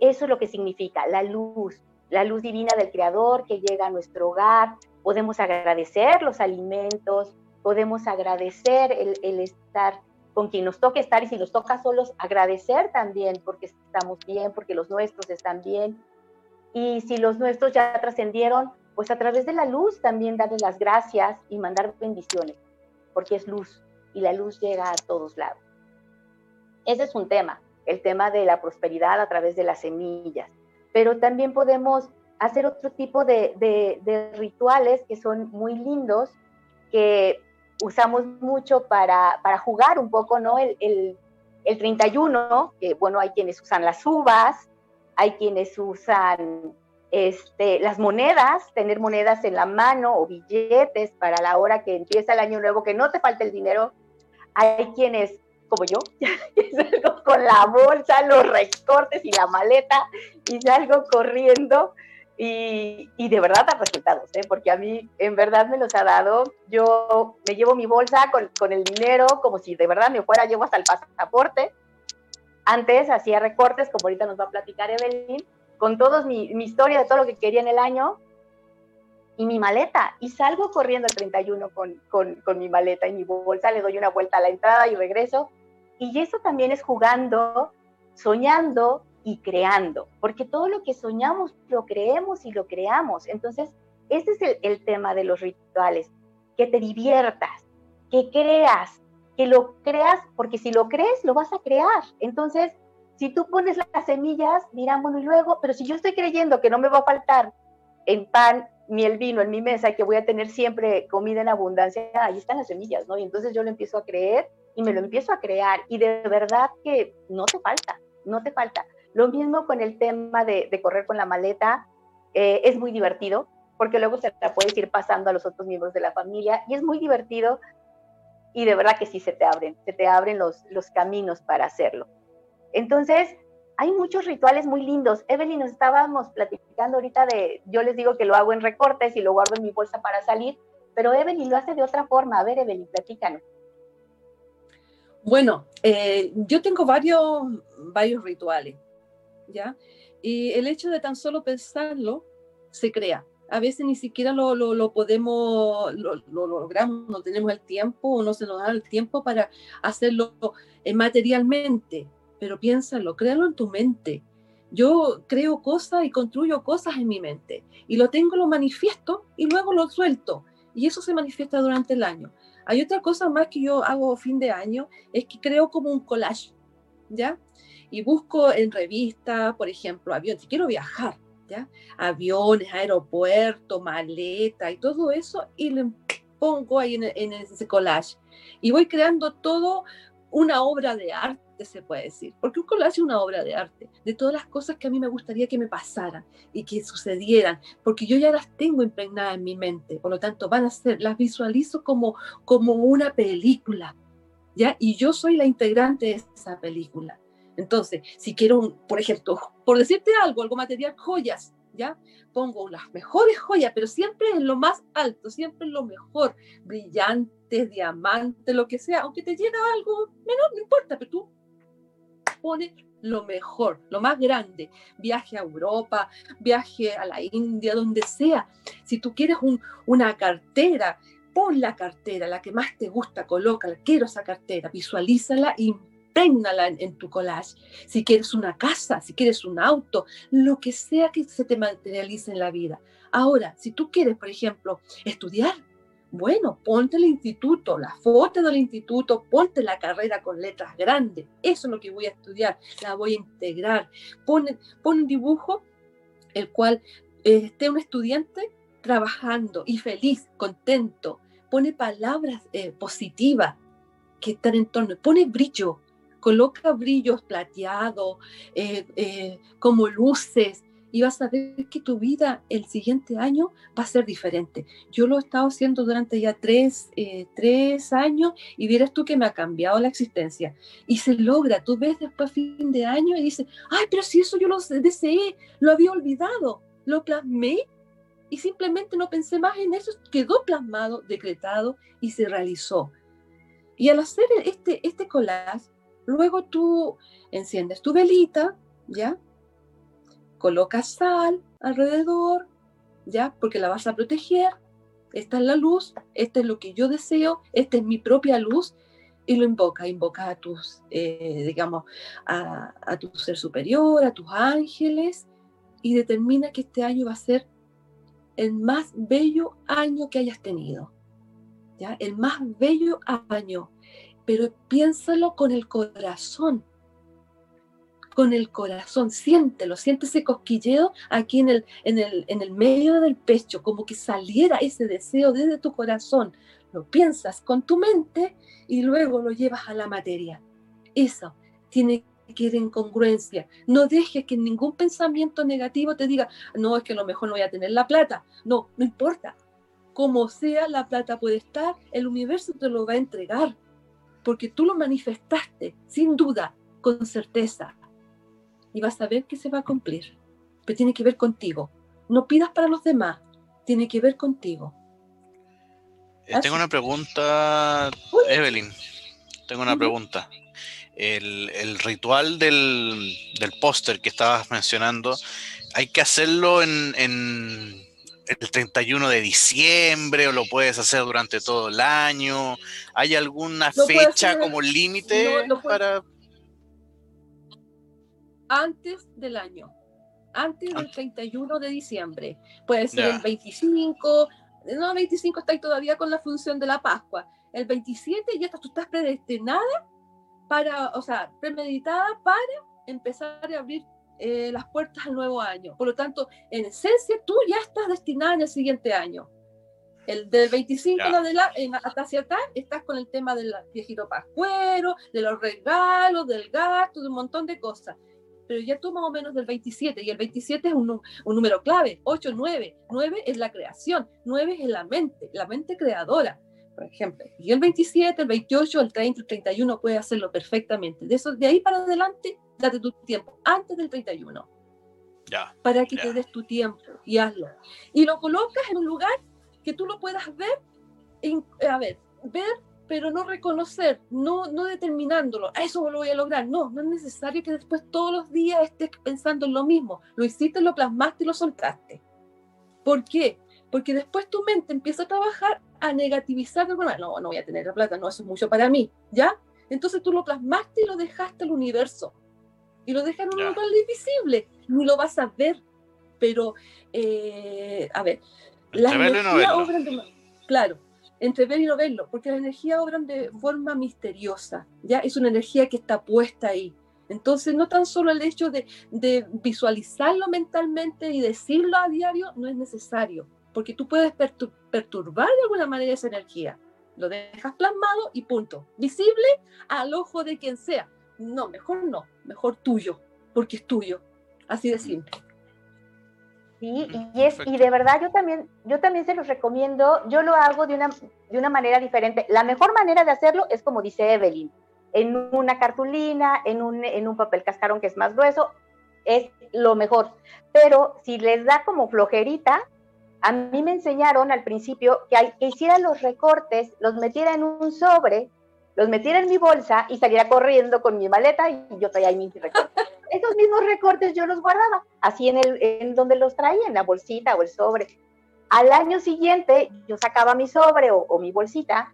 eso es lo que significa, la luz, la luz divina del Creador que llega a nuestro hogar. Podemos agradecer los alimentos, podemos agradecer el, el estar con quien nos toque estar y si nos toca solos, agradecer también porque estamos bien, porque los nuestros están bien. Y si los nuestros ya trascendieron, pues a través de la luz también darle las gracias y mandar bendiciones, porque es luz y la luz llega a todos lados. Ese es un tema, el tema de la prosperidad a través de las semillas, pero también podemos hacer otro tipo de, rituales que son muy lindos, que usamos mucho para, jugar un poco, ¿no? El, el, el 31, que bueno, hay quienes usan las uvas, hay quienes usan este, las monedas, tener monedas en la mano o billetes para la hora que empieza el año nuevo, que no te falte el dinero. Hay quienes, como yo, salgo con la bolsa, los recortes y la maleta y salgo corriendo y, de verdad da resultados, ¿eh? porque a mí en verdad me los ha dado. Yo me llevo mi bolsa con, con el dinero como si de verdad me fuera, llevo hasta el pasaporte antes hacía recortes, como ahorita nos va a platicar Evelyn, con todos mi, mi historia de todo lo que quería en el año y mi maleta. Y salgo corriendo el 31 con, con, con mi maleta y mi bolsa, le doy una vuelta a la entrada y regreso. Y eso también es jugando, soñando y creando, porque todo lo que soñamos lo creemos y lo creamos. Entonces, ese es el, tema de los rituales, que te diviertas, que creas, que lo creas, porque si lo crees, lo vas a crear. Entonces, si tú pones las semillas, dirán, bueno, y luego, pero si yo estoy creyendo que no me va a faltar en pan ni el vino en mi mesa que voy a tener siempre comida en abundancia, ahí están las semillas, ¿no? Y entonces yo lo empiezo a creer y me lo empiezo a crear y de verdad que no te falta, no te falta. Lo mismo con el tema de, correr con la maleta, eh, es muy divertido porque luego se la puedes ir pasando a los otros miembros de la familia y es muy divertido y de verdad que sí se te abren, se te abren los, los caminos para hacerlo. Entonces, hay muchos rituales muy lindos. Evelyn, nos estábamos platicando ahorita de, yo les digo que lo hago en recortes y lo guardo en mi bolsa para salir, pero Evelyn lo hace de otra forma. A ver, Evelyn, platícanos. Bueno, eh, yo tengo varios, varios rituales, ¿ya? Y el hecho de tan solo pensarlo se crea a veces ni siquiera lo, lo, podemos, lo, logramos, no tenemos el tiempo o no se nos da el tiempo para hacerlo eh, materialmente, pero piénsalo, créalo en tu mente. Yo creo cosas y construyo cosas en mi mente y lo tengo, lo manifiesto y luego lo suelto y eso se manifiesta durante el año. Hay otra cosa más que yo hago fin de año, es que creo como un collage, ¿ya? Y busco en revistas, por ejemplo, avión, si quiero viajar, Aviones, aeropuerto, maleta y todo eso, y le pongo ahí en, ese collage. Y voy creando todo una obra de arte, se puede decir, porque un collage es una obra de arte, de todas las cosas que a mí me gustaría que me pasaran y que sucedieran, porque yo ya las tengo impregnadas en mi mente, por lo tanto van a ser, las visualizo como, como una película, ¿ya? Y yo soy la integrante de esa película. Entonces, si quiero, por ejemplo, por decirte algo, algo material, joyas, ¿ya? Pongo las mejores joyas, pero siempre en lo más alto, siempre en lo mejor, brillantes, diamantes, lo que sea, aunque te llega algo menor, no importa, pero tú pones lo mejor, lo más grande, viaje a Europa, viaje a la India, donde sea. Si tú quieres una cartera, pon la cartera, la que más te gusta, colócala, quiero esa cartera, visualízala y imprégnala en, tu collage. Si quieres una casa, si quieres un auto, lo que sea que se te materialice en la vida. Ahora, si tú quieres, por ejemplo, estudiar, bueno, ponte el instituto, la foto del instituto, ponte la carrera con letras grandes. Eso es lo que voy a estudiar, la voy a integrar. Pon, un dibujo el cual eh, esté un estudiante trabajando y feliz, contento. Pone palabras eh, positivas que están en torno. Pone brillo, coloca brillos plateados, eh, como luces, y vas a ver que tu vida el siguiente año va a ser diferente. Yo lo he estado haciendo durante ya tres, eh, tres años y vieras tú que me ha cambiado la existencia. Y se logra, tú ves después fin de año y dices, ay, pero si eso yo lo deseé, lo había olvidado, lo plasmé y simplemente no pensé más en eso, quedó plasmado, decretado y se realizó. Y al hacer este, este collage, Luego tú enciendes tu velita, ¿ya? Colocas sal alrededor, ¿ya? Porque la vas a proteger. Esta es la luz, esta es lo que yo deseo, esta es mi propia luz. Y lo invoca, invoca a tus, eh, digamos, a tu ser superior, a tus ángeles, y determina que este año va a ser el más bello año que hayas tenido. ¿ya? El más bello año pero piénsalo con el corazón. Con el corazón, siéntelo, siente ese cosquilleo aquí en el, en, el, en el medio del pecho, como que saliera ese deseo desde tu corazón. Lo piensas con tu mente y luego lo llevas a la materia. Eso tiene que ir en congruencia. No dejes que ningún pensamiento negativo te diga, no, es que a lo mejor no voy a tener la plata. No, no importa. Como sea, la plata puede estar, el universo te lo va a entregar porque tú lo manifestaste, sin duda, con certeza. Y vas a ver que se va a cumplir. Pero tiene que ver contigo. No pidas para los demás, tiene que ver contigo. Eh, tengo una pregunta, Evelyn. Tengo una pregunta. el, ritual del, póster que estabas mencionando, hay que hacerlo en, el 31 de diciembre o lo puedes hacer durante todo el año. ¿Hay alguna fecha como límite para...? Antes del año, antes del 31 de diciembre. Puede ser el 25, no, 25 está ahí todavía con la función de la Pascua. El 27 ya tú estás predestinada para, o sea, premeditada para empezar a abrir eh, las puertas al nuevo año. Por lo tanto, en esencia, tú ya estás destinada en el siguiente año. El del 25 en hasta atrás estás con el tema del viejito pascuero, de los regalos, del gasto, de un montón de cosas. Pero ya tú más o menos del 27, y el 27 es un, un número clave, 8, 9. 9 es la creación, 9 es la mente, la mente creadora por ejemplo. Y el 27, el 28, el 30, el 31 puede hacerlo perfectamente. De, eso, de ahí para adelante, date tu tiempo, antes del 31. Ya. Para que te des tu tiempo y hazlo. Y lo colocas en un lugar que tú lo puedas ver, a ver, ver, pero no reconocer, no, no determinándolo. A eso lo voy a lograr. No, no es necesario que después todos los días estés pensando en lo mismo. Lo hiciste, lo plasmaste y lo soltaste. ¿Por qué? Porque después tu mente empieza a trabajar a negativizar de alguna No, no voy a tener la plata, no, eso es mucho para mí, ¿ya? Entonces tú lo plasmaste y lo dejaste al universo. Y lo dejas en un lugar invisible. Ni lo vas a ver. Pero, eh, a ver, las energías obran de... Claro, entre ver y no verlo, porque las energías obran de forma misteriosa, ¿ya? Es una energía que está puesta ahí. Entonces, no tan solo el hecho de, de visualizarlo mentalmente y decirlo a diario no es necesario porque tú puedes perturbar de alguna manera esa energía. Lo dejas plasmado y punto. Visible al ojo de quien sea. No, mejor no, mejor tuyo, porque es tuyo. Así de simple. Sí, y, es, y de verdad yo también, yo también se los recomiendo, yo lo hago de una, de una manera diferente. La mejor manera de hacerlo es como dice Evelyn, en una cartulina, en un, en un papel cascarón que es más grueso, es lo mejor. Pero si les da como flojerita, a mí me enseñaron al principio que, que hiciera los recortes, los metiera en un sobre, los metiera en mi bolsa y saliera corriendo con mi maleta y yo traía ahí mis recortes. Esos mismos recortes yo los guardaba, así en, el, en donde los traía, en la bolsita o el sobre. Al año siguiente yo sacaba mi sobre o, o mi bolsita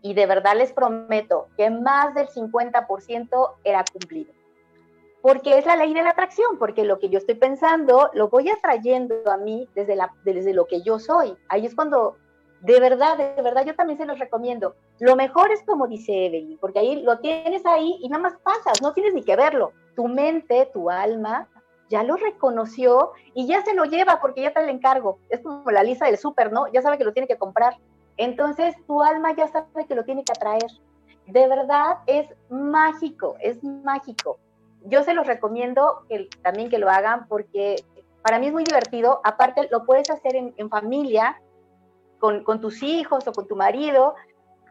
y de verdad les prometo que más del 50% era cumplido porque es la ley de la atracción, porque lo que yo estoy pensando lo voy atrayendo a mí desde, la, desde lo que yo soy. Ahí es cuando, de verdad, de verdad, yo también se los recomiendo. Lo mejor es como dice Evelyn, porque ahí lo tienes ahí y nada más pasas, no tienes ni que verlo. Tu mente, tu alma, ya lo reconoció y ya se lo lleva porque ya te el encargo. Es como la lista del súper, ¿no? Ya sabe que lo tiene que comprar. Entonces tu alma ya sabe que lo tiene que atraer. De verdad es mágico, es mágico yo se los recomiendo que, también que lo hagan porque para mí es muy divertido. Aparte, lo puedes hacer en, familia, con, tus hijos o con tu marido.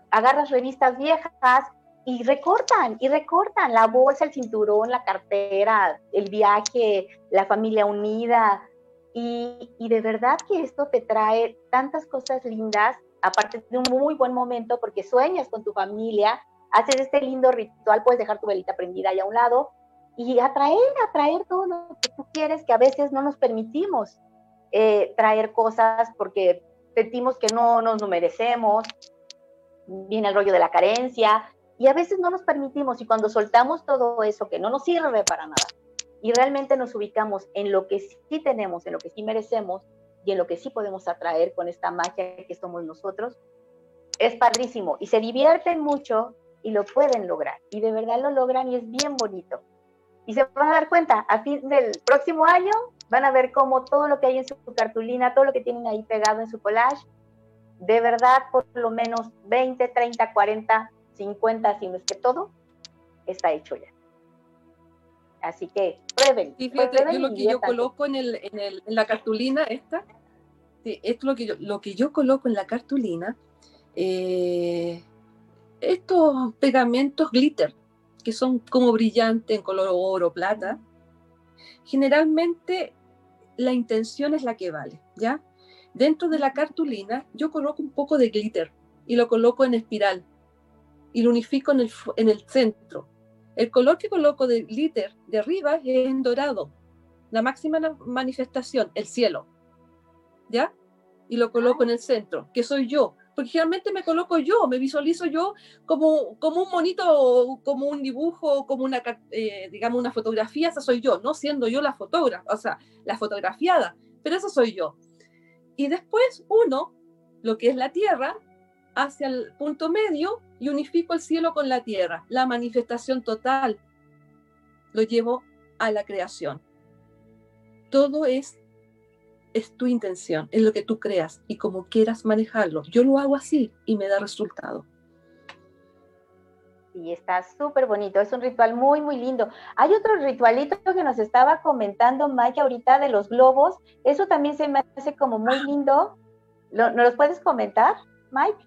Agarras revistas viejas y recortan, y recortan la bolsa, el cinturón, la cartera, el viaje, la familia unida. Y, y de verdad que esto te trae tantas cosas lindas, aparte de un muy buen momento, porque sueñas con tu familia, haces este lindo ritual, puedes dejar tu velita prendida ahí a un lado y atraer, atraer todo lo que tú quieres, que a veces no nos permitimos eh, traer cosas porque sentimos que no nos lo merecemos, viene el rollo de la carencia, y a veces no nos permitimos, y cuando soltamos todo eso que no nos sirve para nada, y realmente nos ubicamos en lo que sí tenemos, en lo que sí merecemos, y en lo que sí podemos atraer con esta magia que somos nosotros, es padrísimo, y se divierten mucho y lo pueden lograr, y de verdad lo logran y es bien bonito. Y se van a dar cuenta, a fin del próximo año van a ver cómo todo lo que hay en su cartulina, todo lo que tienen ahí pegado en su collage, de verdad por lo menos 20, 30, 40, 50, si no es que todo, está hecho ya. Así que prueben. Sí, fíjate, yo lo que yo coloco en, el, en, el, en, la cartulina esta, sí, esto es lo que yo, lo que yo coloco en la cartulina, eh, estos pegamentos glitter que son como brillantes en color oro, plata, generalmente la intención es la que vale, ¿ya? Dentro de la cartulina yo coloco un poco de glitter y lo coloco en espiral y lo unifico en el, en el centro, El color que coloco de glitter de arriba es en dorado, la máxima manifestación, el cielo. ¿Ya? Y lo coloco en el centro, que soy yo. Porque generalmente me coloco yo, me visualizo yo como, como un monito, como un dibujo, como una, eh, digamos, una fotografía, esa soy yo, no siendo yo la fotógrafa, o sea, la fotografiada, pero eso soy yo. Y después uno, lo que es la tierra, hacia el punto medio y unifico el cielo con la tierra, la manifestación total. Lo llevo a la creación. Todo es es tu intención, es lo que tú creas y como quieras manejarlo. Yo lo hago así y me da resultado. Y está súper bonito, es un ritual muy, muy lindo. Hay otro ritualito que nos estaba comentando Mike ahorita de los globos. Eso también se me hace como muy lindo. ¿Nos los puedes comentar, Mike?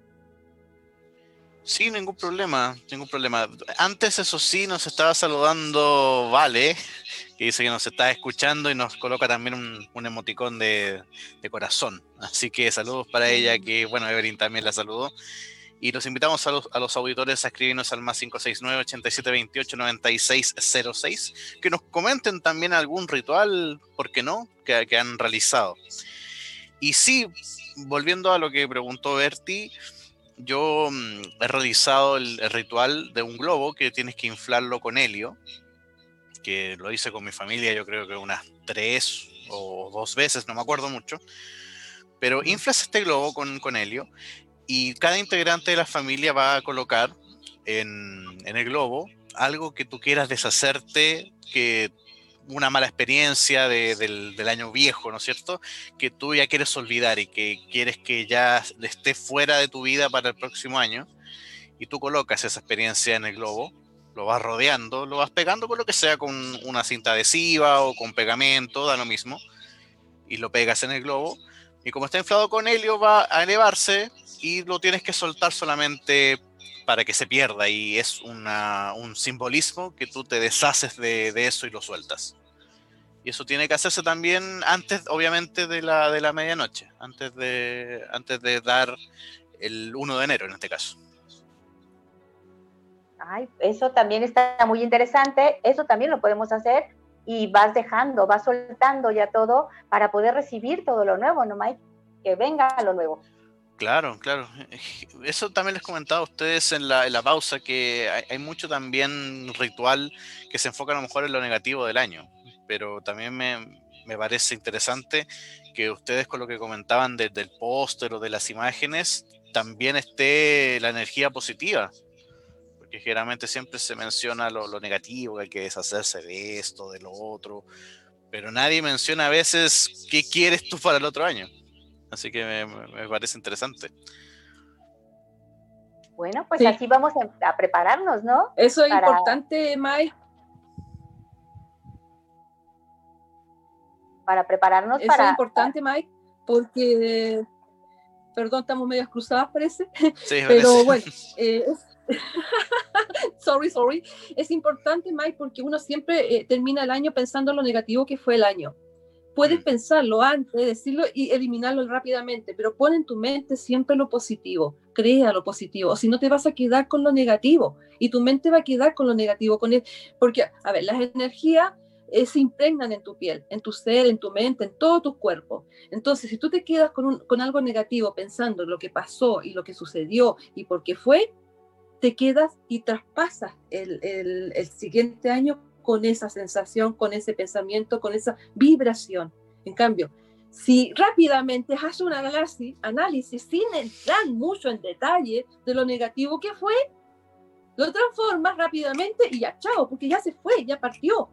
Sí, ningún problema, ningún problema. Antes, eso sí, nos estaba saludando Vale, que dice que nos está escuchando y nos coloca también un, emoticón de, corazón. Así que saludos para ella, que bueno, Evelyn también la saludó. Y los invitamos a los, a los auditores a escribirnos al más 569-8728-9606, que nos comenten también algún ritual, ¿por qué no?, que, que han realizado. Y sí, volviendo a lo que preguntó Bertie, yo mm, he realizado el, ritual de un globo que tienes que inflarlo con helio, que lo hice con mi familia yo creo que unas tres o dos veces, no me acuerdo mucho, pero inflas este globo con, con helio y cada integrante de la familia va a colocar en, en el globo algo que tú quieras deshacerte, que una mala experiencia del, año viejo, ¿no es cierto? Que tú ya quieres olvidar y que quieres que ya esté fuera de tu vida para el próximo año. Y tú colocas esa experiencia en el globo, lo vas rodeando, lo vas pegando con lo que sea, con una cinta adhesiva o con pegamento, da lo mismo. Y lo pegas en el globo. Y como está inflado con helio, va a elevarse y lo tienes que soltar solamente para que se pierda y es un simbolismo que tú te deshaces de, eso y lo sueltas. Y eso tiene que hacerse también antes, obviamente, de la, de la medianoche, antes de, antes de dar el 1 de enero en este caso. Eso también está muy interesante, eso también lo podemos hacer y vas dejando, vas soltando ya todo para poder recibir todo lo nuevo, ¿no, Mike? Que venga lo nuevo. Claro, claro. Eso también les comentaba a ustedes en la, en pausa, que hay, mucho también ritual que se enfoca a lo mejor en lo negativo del año, pero también me, me parece interesante que ustedes con lo que comentaban desde del póster o de las imágenes, también esté la energía positiva, porque generalmente siempre se menciona lo, lo negativo, que hay que deshacerse de esto, de lo otro, pero nadie menciona a veces qué quieres tú para el otro año. Así que me, parece interesante. Bueno, pues así vamos a, prepararnos, ¿no? Eso es importante, Mike. Para prepararnos Eso es importante, Mike, porque, perdón, estamos medio cruzadas, parece. Sí, Pero bueno, eh, sorry, sorry. Es importante, Mike, porque uno siempre eh, termina el año pensando en lo negativo que fue el año. Puedes mm. pensarlo antes, decirlo y eliminarlo rápidamente, pero pon en tu mente siempre lo positivo, crea lo positivo, o si no te vas a quedar con lo negativo y tu mente va a quedar con lo negativo, con él, porque, a ver, las energías eh, se impregnan en tu piel, en tu ser, en tu mente, en todo tu cuerpo. Entonces, si tú te quedas con, con algo negativo pensando en lo que pasó y lo que sucedió y por qué fue, te quedas y traspasas el, el, siguiente año con esa sensación, con ese pensamiento, con esa vibración. En cambio, si rápidamente haces un análisis, análisis sin entrar mucho en detalle de lo negativo que fue, lo transformas rápidamente y ya, chao, porque ya se fue, ya partió.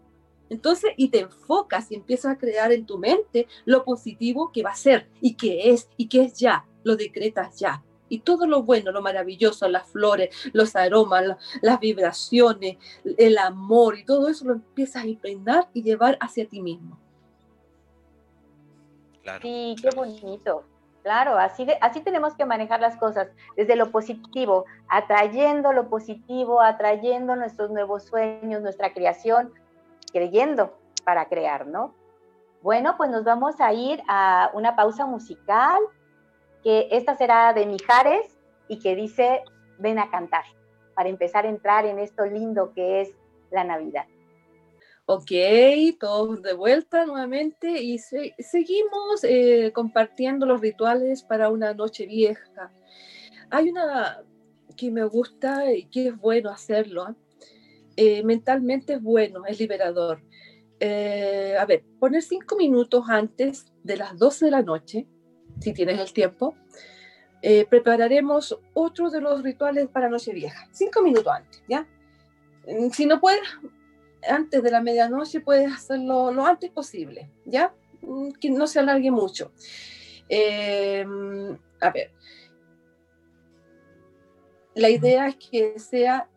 Entonces, y te enfocas y empiezas a crear en tu mente lo positivo que va a ser y que es y que es ya, lo decretas ya y todo lo bueno, lo maravilloso, las flores, los aromas, las vibraciones, el amor y todo eso lo empiezas a impregnar y llevar hacia ti mismo. sí, qué bonito. Claro, así, así tenemos que manejar las cosas, desde lo positivo, atrayendo lo positivo, atrayendo nuestros nuevos sueños, nuestra creación, creyendo para crear, ¿no? Bueno, pues nos vamos a ir a una pausa musical que esta será de Mijares y que dice, ven a cantar, para empezar a entrar en esto lindo que es la Navidad. Ok, todos de vuelta nuevamente y seguimos eh, compartiendo los rituales para una noche vieja. Hay una que me gusta y que es bueno hacerlo. Eh, mentalmente es bueno, es liberador. Eh, a ver, poner cinco minutos antes de las 12 de la noche, si tienes el tiempo, prepararemos otro de los rituales para Nochevieja. Cinco minutos antes, ¿ya? Mm, si no puedes, antes de la medianoche puedes hacerlo lo antes posible, ¿ya? Mm, que no se alargue mucho. Eh, a ver, la idea es que sea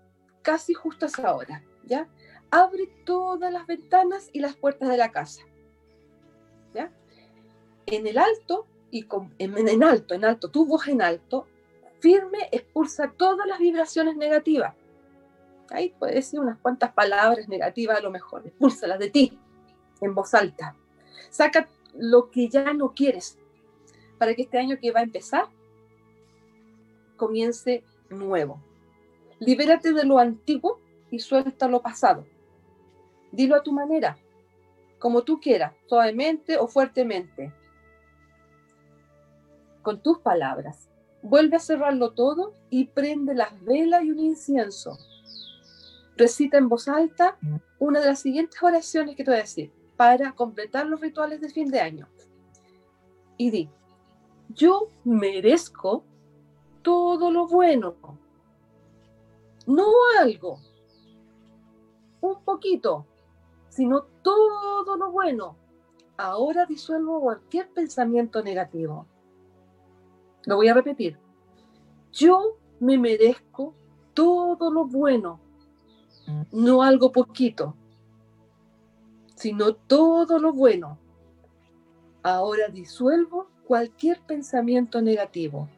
casi justo a esa hora, ¿ya? Abre todas las ventanas y las puertas de la casa, ¿ya? En el alto, y en, en alto, en alto, tu voz en alto, firme, expulsa todas las vibraciones negativas Ahí puedes decir unas cuantas palabras negativas a lo mejor. Expúlsalas de ti en voz alta. Saca lo que ya no quieres para que este año que va a empezar comience nuevo. Libérate de lo antiguo y suelta lo pasado. Dilo a tu manera, como tú quieras, suavemente o fuertemente, con tus palabras. Vuelve a cerrarlo todo y prende las velas y un incienso recita en voz alta una de las siguientes oraciones que te voy a decir para completar los rituales de fin de año. Y di, yo merezco todo lo bueno, no algo, un poquito, sino todo lo bueno. Ahora disuelvo cualquier pensamiento negativo. Lo voy a repetir. Yo me merezco todo lo bueno, no algo poquito, sino todo lo bueno. Ahora disuelvo cualquier pensamiento negativo.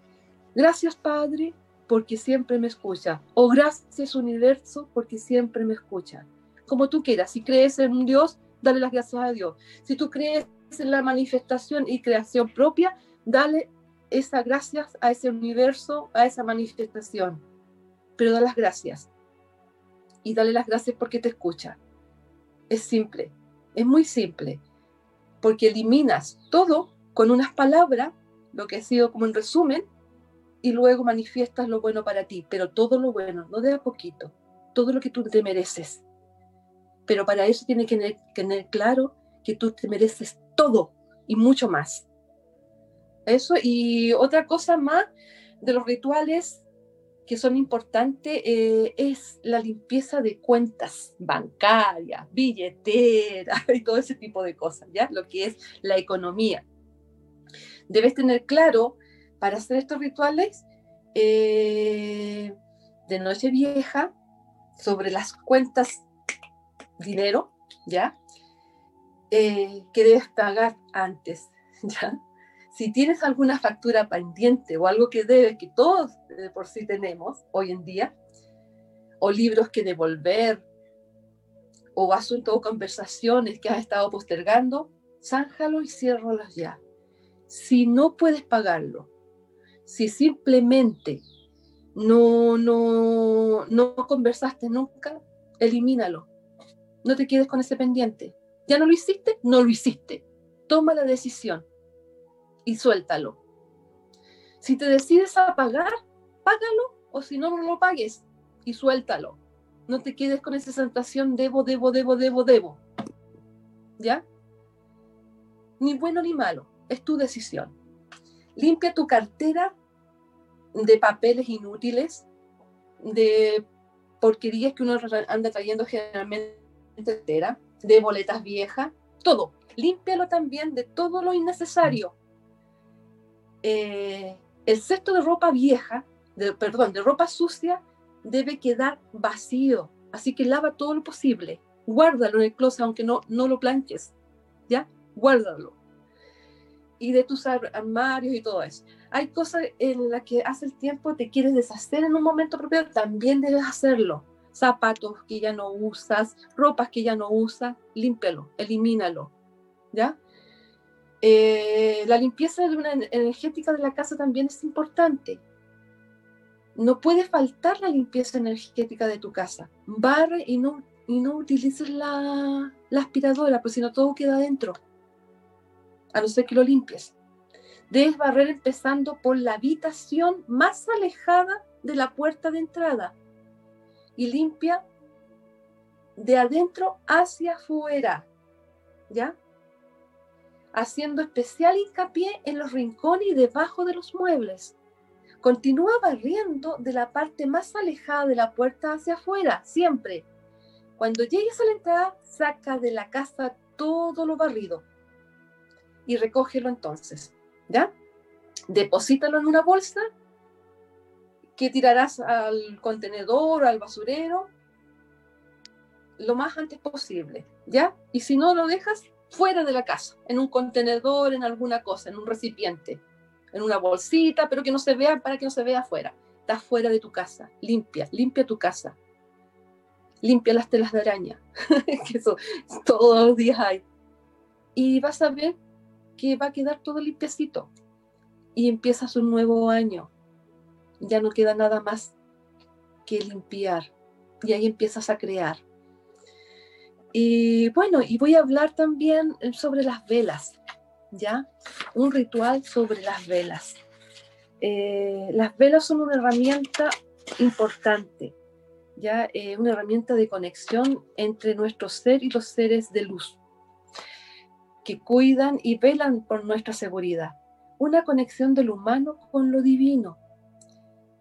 Gracias Padre porque siempre me escucha. O gracias universo porque siempre me escucha. Como tú quieras, si crees en un Dios, dale las gracias a Dios. Si tú crees en la manifestación y creación propia, dale esas gracias a ese universo, a esa manifestación. Pero da las gracias y dale las gracias porque te escucha. Es simple, es muy simple, porque eliminas todo con unas palabras, lo que ha sido como un resumen, y luego manifiestas lo bueno para ti, pero todo lo bueno, no de a poquito, todo lo que tú te mereces. Pero para eso tienes que tener claro que tú te mereces todo y mucho más. Eso y otra cosa más de los rituales que son importantes eh, es la limpieza de cuentas bancarias, billeteras y todo ese tipo de cosas, ¿ya? Lo que es la economía. Debes tener claro para hacer estos rituales eh, de noche vieja sobre las cuentas dinero, ¿ya? Eh, que debes pagar antes, ¿ya? Si tienes alguna factura pendiente o algo que debe, que todos por sí tenemos hoy en día, o libros que devolver, o asuntos o conversaciones que has estado postergando, zánjalo y ciérralos ya. Si no puedes pagarlo, si simplemente no, no, no conversaste nunca, elimínalo. No te quedes con ese pendiente. ¿Ya no lo hiciste? No lo hiciste. Toma la decisión y suéltalo. Si te decides a pagar, págalo o si no, no lo pagues y suéltalo. No te quedes con esa sensación debo, debo, debo, debo, debo. ¿Ya? Ni bueno ni malo, es tu decisión. Limpia tu cartera de papeles inútiles, de porquerías que uno anda trayendo generalmente entera, de boletas viejas, todo. Límpialo también de todo lo innecesario eh, el cesto de ropa vieja, de, perdón, de ropa sucia, debe quedar vacío. Así que lava todo lo posible. Guárdalo en el closet, aunque no, no lo planches. ¿Ya? Guárdalo. Y de tus armarios y todo eso. Hay cosas en las que hace el tiempo te quieres deshacer en un momento propio, también debes hacerlo. Zapatos que ya no usas, ropas que ya no usas, límpialo, elimínalo. ¿Ya? Eh, la limpieza energética de la casa también es importante. No puede faltar la limpieza energética de tu casa. Barre y no y no utilices la, la aspiradora, pues si no todo queda adentro, a no ser que lo limpies. Debes barrer empezando por la habitación más alejada de la puerta de entrada y limpia de adentro hacia afuera, ¿ya? Haciendo especial hincapié en los rincones y debajo de los muebles. Continúa barriendo de la parte más alejada de la puerta hacia afuera, siempre. Cuando llegues a la entrada, saca de la casa todo lo barrido y recógelo entonces. ¿ya? Deposítalo en una bolsa que tirarás al contenedor, al basurero, lo más antes posible, ¿ya? Y si no, lo dejas fuera de la casa, en un contenedor, en alguna cosa, en un recipiente, en una bolsita, pero que no se vea, para que no se vea afuera. Estás fuera de tu casa, limpia, limpia tu casa. Limpia las telas de araña, que eso todos los días hay. Y vas a ver que va a quedar todo limpiecito. Y empiezas un nuevo año. Ya no queda nada más que limpiar. Y ahí empiezas a crear. Y bueno, y voy a hablar también sobre las velas, ¿ya? Un ritual sobre las velas. Eh, las velas son una herramienta importante, ¿ya? Eh, una herramienta de conexión entre nuestro ser y los seres de luz que cuidan y velan por nuestra seguridad. Una conexión del humano con lo divino,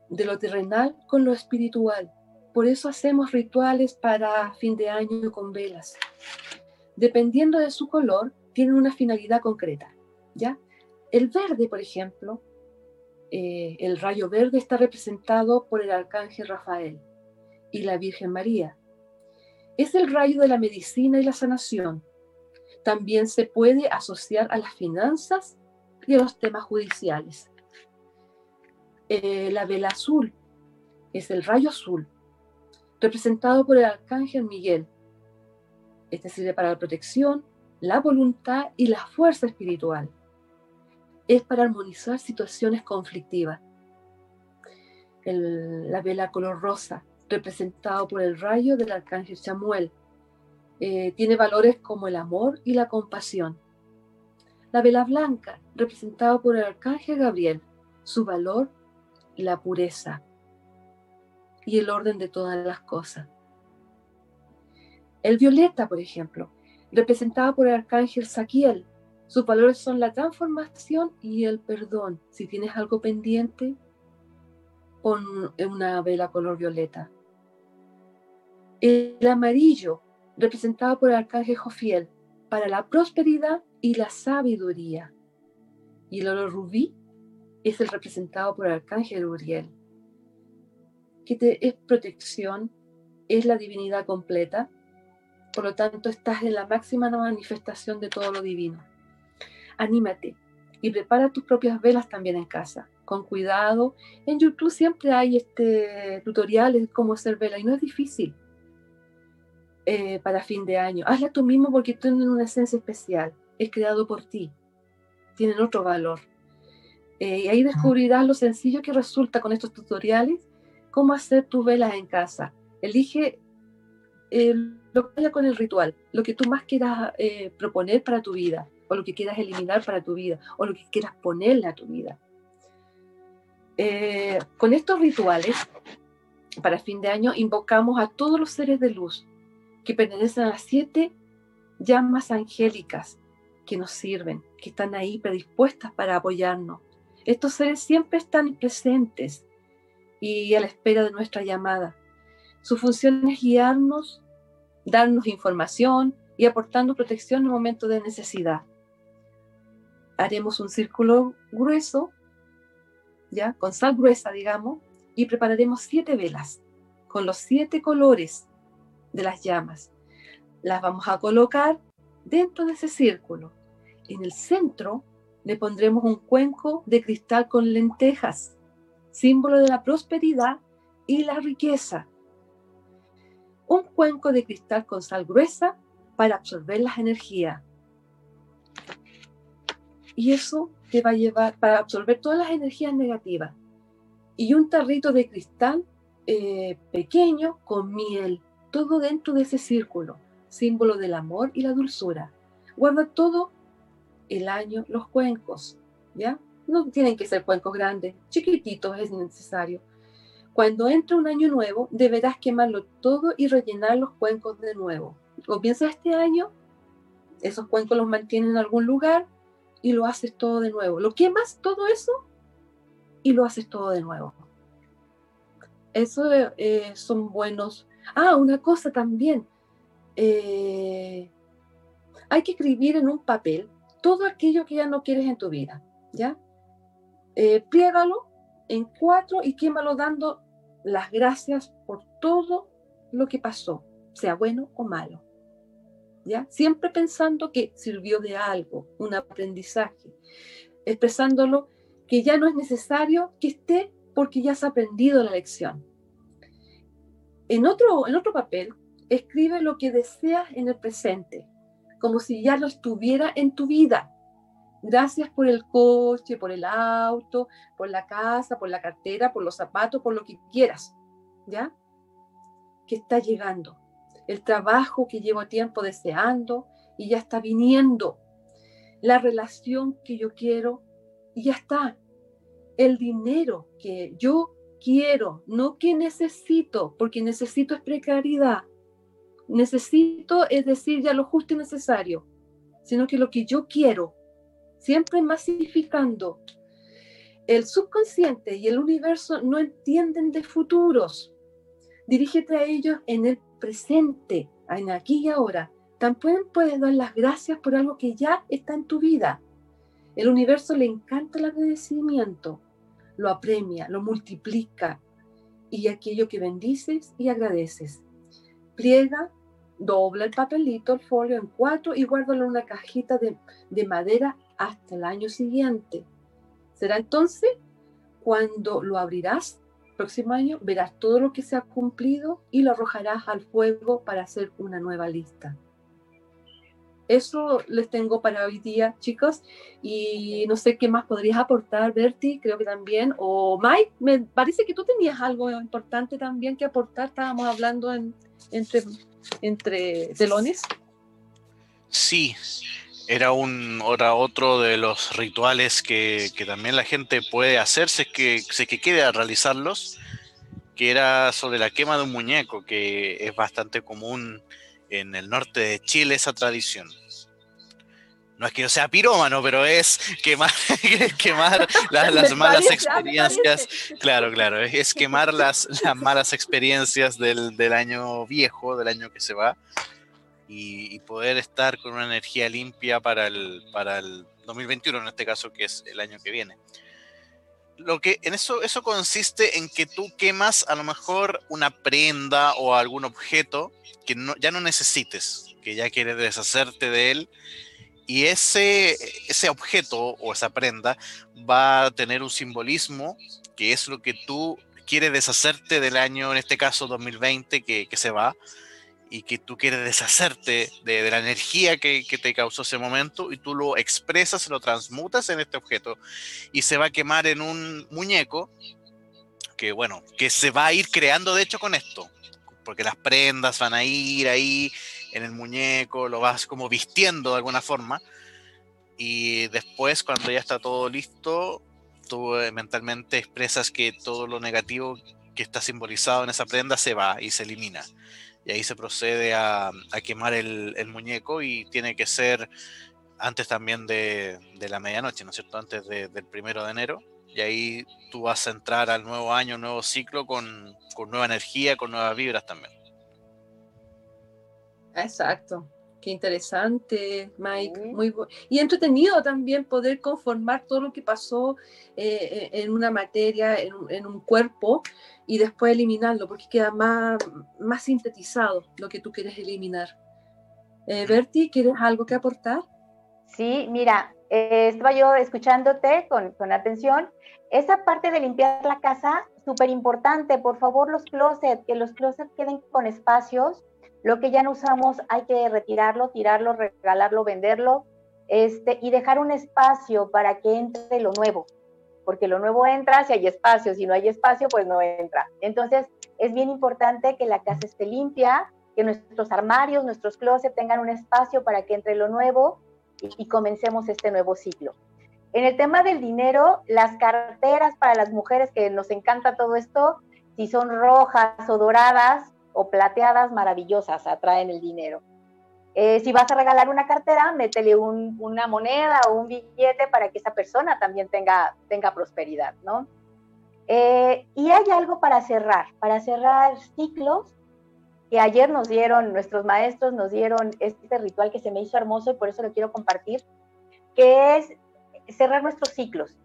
de lo terrenal con lo espiritual. Por eso hacemos rituales para fin de año con velas. Dependiendo de su color, tienen una finalidad concreta. ¿ya? El verde, por ejemplo, eh, el rayo verde está representado por el arcángel Rafael y la Virgen María. Es el rayo de la medicina y la sanación, también se puede asociar a las finanzas y a los temas judiciales. Eh, la vela azul es el rayo azul, representado por el arcángel Miguel. Este sirve para la protección, la voluntad y la fuerza espiritual. Es para armonizar situaciones conflictivas. la vela color rosa, representado por el rayo del arcángel Samuel, eh, tiene valores como el amor y la compasión. La vela blanca, representada por el arcángel Gabriel, su valor, la pureza y el orden de todas las cosas. El violeta, por ejemplo, representado por el arcángel Saquiel, sus valores son la transformación y el perdón. Si tienes algo pendiente, pon una vela color violeta. El amarillo representado por el arcángel Jofiel, para la prosperidad y la sabiduría. Y el oro rubí es el representado por el arcángel Uriel, que te, es protección, es la divinidad completa, por lo tanto estás en la máxima manifestación de todo lo divino. Anímate y prepara tus propias velas también en casa, con cuidado. En YouTube siempre hay este tutoriales de cómo hacer vela y no es difícil eh, para fin de año. Hazla tú mismo porque tienen una esencia especial. Es creado por ti. Tienen otro valor. Eh, y ahí descubrirás lo sencillo que resulta con estos tutoriales, cómo hacer tus velas en casa. Elige eh, lo que vaya con el ritual, lo que tú más quieras proponer para tu vida, o lo que quieras eliminar para tu vida, o lo que quieras ponerle a tu vida. con estos rituales, para fin de año, invocamos a todos los seres de luz, que pertenecen a las siete llamas angélicas que nos sirven, que están ahí predispuestas para apoyarnos. Estos seres siempre están presentes y a la espera de nuestra llamada. Su función es guiarnos, darnos información y aportarnos protección en momentos de necesidad. Haremos un círculo grueso, ya, con sal gruesa, digamos, y prepararemos siete velas con los siete colores de las llamas. Las vamos a colocar dentro de ese círculo. En el centro le pondremos un cuenco de cristal con lentejas, símbolo de la prosperidad y la riqueza. Un cuenco de cristal con sal gruesa para absorber las energías. Y eso te va a llevar para absorber todas las energías negativas. Y un tarrito de cristal eh, pequeño con miel todo dentro de ese círculo, símbolo del amor y la dulzura. Guarda todo el año los cuencos, ¿ya? No tienen que ser cuencos grandes, chiquititos es necesario. Cuando entre un año nuevo, deberás quemarlo todo y rellenar los cuencos de nuevo. Comienza este año, esos cuencos los mantienes en algún lugar y lo haces todo de nuevo. Lo quemas todo eso y lo haces todo de nuevo. Eso eh, son buenos. Ah, una cosa también. Eh, hay que escribir en un papel todo aquello que ya no quieres en tu vida, ¿ya? Eh, en cuatro y quémalo dando las gracias por todo lo que pasó, sea bueno o malo. ¿Ya? Siempre pensando que sirvió de algo, un aprendizaje, expresándolo que ya no es necesario que esté porque ya has aprendido la lección. En otro, en otro papel, escribe lo que deseas en el presente, como si ya lo estuviera en tu vida. Gracias por el coche, por el auto, por la casa, por la cartera, por los zapatos, por lo que quieras, ¿ya? Que está llegando. El trabajo que llevo tiempo deseando y ya está viniendo. La relación que yo quiero y ya está. El dinero que yo quiero, no que necesito, porque necesito es precariedad. Necesito es decir ya lo justo y necesario, sino que lo que yo quiero, siempre masificando. El subconsciente y el universo no entienden de futuros. Dirígete a ellos en el presente, en aquí y ahora. También puedes dar las gracias por algo que ya está en tu vida. El universo le encanta el agradecimiento lo apremia, lo multiplica y aquello que bendices y agradeces. Pliega, dobla el papelito, el folio en cuatro y guárdalo en una cajita de, de madera hasta el año siguiente. Será entonces cuando lo abrirás próximo año, verás todo lo que se ha cumplido y lo arrojarás al fuego para hacer una nueva lista. Eso les tengo para hoy día, chicos. Y no sé qué más podrías aportar, Bertie, creo que también. O Mike, me parece que tú tenías algo importante también que aportar. Estábamos hablando entre, entre telones. Sí, era, un, era otro de los rituales que, también la gente puede hacer si que, se que quiere realizarlos, que era sobre la quema de un muñeco, que es bastante común en el norte de Chile esa tradición. No es que yo sea pirómano, pero es quemar, quemar las, malas experiencias. Claro, claro, es quemar las, las malas experiencias del, año viejo, del año que se va, y, poder estar con una energía limpia para el, para el 2021, en este caso, que es el año que viene. Lo que en eso, eso consiste en que tú quemas a lo mejor una prenda o algún objeto que ya no necesites, que ya quieres deshacerte de él, y ese, ese objeto o esa prenda va a tener un simbolismo que es lo que tú quieres deshacerte del año, en este caso 2020, que, que se va, y que tú quieres deshacerte de, la energía que, que, te causó ese momento, y tú lo expresas, lo transmutas en este objeto, y se va a quemar en un muñeco, que bueno, que se va a ir creando de hecho con esto porque las prendas van a ir ahí en el muñeco, lo vas como vistiendo de alguna forma. Y después, cuando ya está todo listo, tú eh, mentalmente expresas que todo lo negativo que está simbolizado en esa prenda se va y se elimina. Y ahí se procede a, quemar el, muñeco y tiene que ser antes también de, la medianoche, ¿no es cierto? Antes del primero de enero. Y ahí tú vas a entrar al nuevo año, nuevo ciclo con, con nueva energía, con nuevas vibras también. Exacto. Qué interesante, Mike. Muy y entretenido también poder conformar todo lo que pasó eh, en una materia, en, un cuerpo, y después eliminarlo, porque queda más, más sintetizado lo que tú quieres eliminar. Eh, Bertie, ¿quieres algo que aportar? Sí, mira, eh, estaba yo escuchándote con, con atención. Esa parte de limpiar la casa, súper importante. Por favor, los closets, que los closets queden con espacios lo que ya no usamos hay que retirarlo, tirarlo, regalarlo, venderlo este, y dejar un espacio para que entre lo nuevo, porque lo nuevo entra si hay espacio, si no hay espacio, pues no entra. Entonces, es bien importante que la casa esté limpia, que nuestros armarios, nuestros closets tengan un espacio para que entre lo nuevo y, comencemos este nuevo ciclo. En el tema del dinero, las carteras para las mujeres que nos encanta todo esto, si son rojas o doradas o plateadas, maravillosas, atraen el dinero. Eh, si vas a regalar una cartera, métele una moneda o un billete para que esa persona también tenga, tenga prosperidad, ¿no? Eh, y hay algo para cerrar, para cerrar ciclos que ayer nos dieron, nuestros maestros nos dieron este ritual que se me hizo hermoso y por eso lo quiero compartir, que es cerrar nuestros ciclos.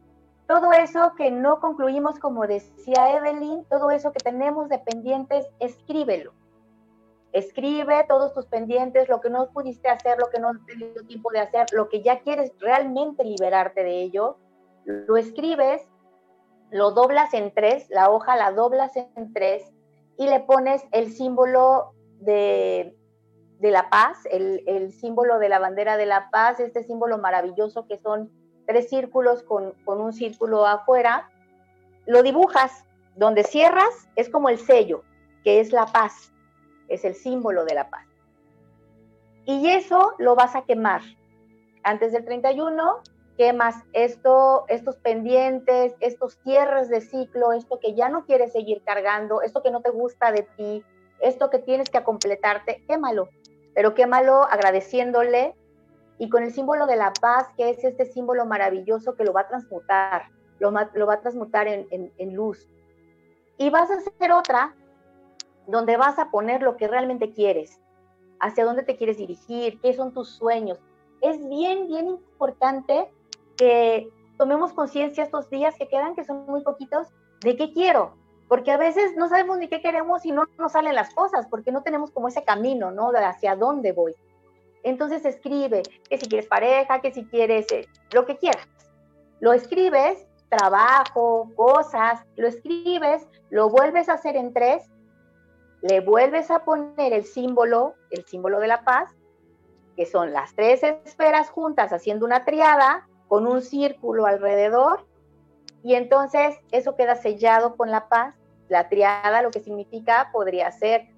Todo eso que no concluimos, como decía Evelyn, todo eso que tenemos de pendientes, escríbelo. Escribe todos tus pendientes, lo que no pudiste hacer, lo que no has tenido tiempo de hacer, lo que ya quieres realmente liberarte de ello, lo escribes, lo doblas en tres, la hoja la doblas en tres y le pones el símbolo de, la paz, el, el, símbolo de la bandera de la paz, este símbolo maravilloso que son tres círculos con, con un círculo afuera, lo dibujas, donde cierras es como el sello, que es la paz, es el símbolo de la paz. Y eso lo vas a quemar. Antes del 31 quemas esto, estos pendientes, estos cierres de ciclo, esto que ya no quieres seguir cargando, esto que no te gusta de ti, esto que tienes que completarte, quémalo, pero quémalo agradeciéndole y con el símbolo de la paz, que es este símbolo maravilloso que lo va a transmutar, lo, va a transmutar en, en luz. Y vas a hacer otra donde vas a poner lo que realmente quieres, hacia dónde te quieres dirigir, qué son tus sueños. Es bien, bien importante que tomemos conciencia estos días que quedan, que son muy poquitos, de qué quiero, porque a veces no sabemos ni qué queremos y no nos salen las cosas, porque no tenemos como ese camino, ¿no? De hacia dónde voy. Entonces escribe que si quieres pareja, que si quieres eh, lo que quieras. Lo escribes, trabajo, cosas, lo escribes, lo vuelves a hacer en tres, le vuelves a poner el símbolo, el símbolo de la paz, que son las tres esferas juntas haciendo una triada, con un círculo alrededor y entonces eso queda sellado con la paz. La triada lo que significa podría ser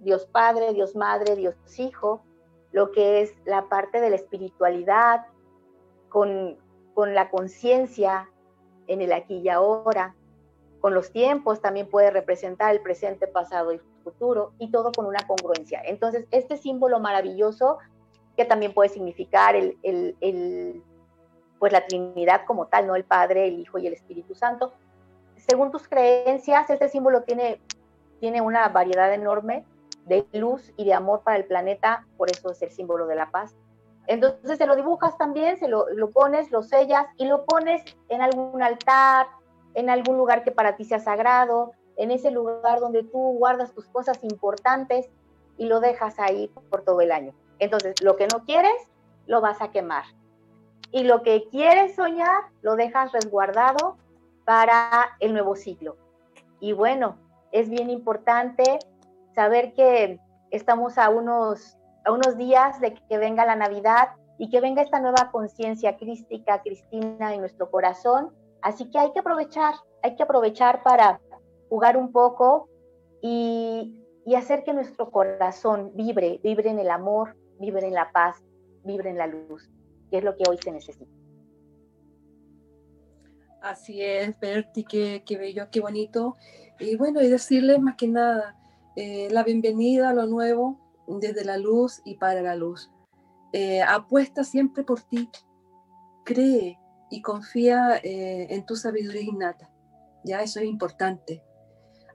Dios Padre, Dios Madre, Dios Hijo, lo que es la parte de la espiritualidad con, con la conciencia en el aquí y ahora, con los tiempos también puede representar el presente, pasado y futuro y todo con una congruencia. Entonces, este símbolo maravilloso que también puede significar el, el, el pues la Trinidad como tal, no el Padre, el Hijo y el Espíritu Santo. Según tus creencias, este símbolo tiene, tiene una variedad enorme de luz y de amor para el planeta, por eso es el símbolo de la paz. Entonces se lo dibujas también, se lo, lo pones, lo sellas y lo pones en algún altar, en algún lugar que para ti sea sagrado, en ese lugar donde tú guardas tus cosas importantes y lo dejas ahí por todo el año. Entonces, lo que no quieres, lo vas a quemar y lo que quieres soñar lo dejas resguardado para el nuevo ciclo. Y bueno, es bien importante saber que estamos a unos, a unos días de que venga la Navidad y que venga esta nueva conciencia crística, cristina en nuestro corazón. Así que hay que aprovechar, hay que aprovechar para jugar un poco y, y hacer que nuestro corazón vibre, vibre en el amor, vibre en la paz, vibre en la luz que es lo que hoy se necesita. Así es, Berti, qué, qué bello, qué bonito. Y bueno, y decirles más que nada eh, la bienvenida a lo nuevo desde la luz y para la luz. Eh, apuesta siempre por ti, cree y confía eh, en tu sabiduría innata. Ya eso es importante.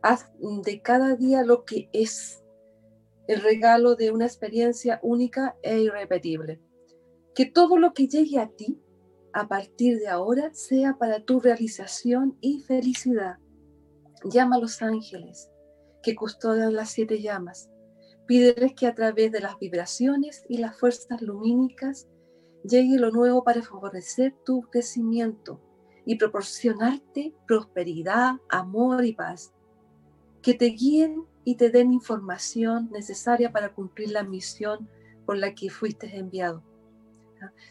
Haz de cada día lo que es el regalo de una experiencia única e irrepetible. Que todo lo que llegue a ti a partir de ahora sea para tu realización y felicidad. Llama a los ángeles que custodian las siete llamas. Pídeles que a través de las vibraciones y las fuerzas lumínicas llegue lo nuevo para favorecer tu crecimiento y proporcionarte prosperidad, amor y paz. Que te guíen y te den información necesaria para cumplir la misión por la que fuiste enviado.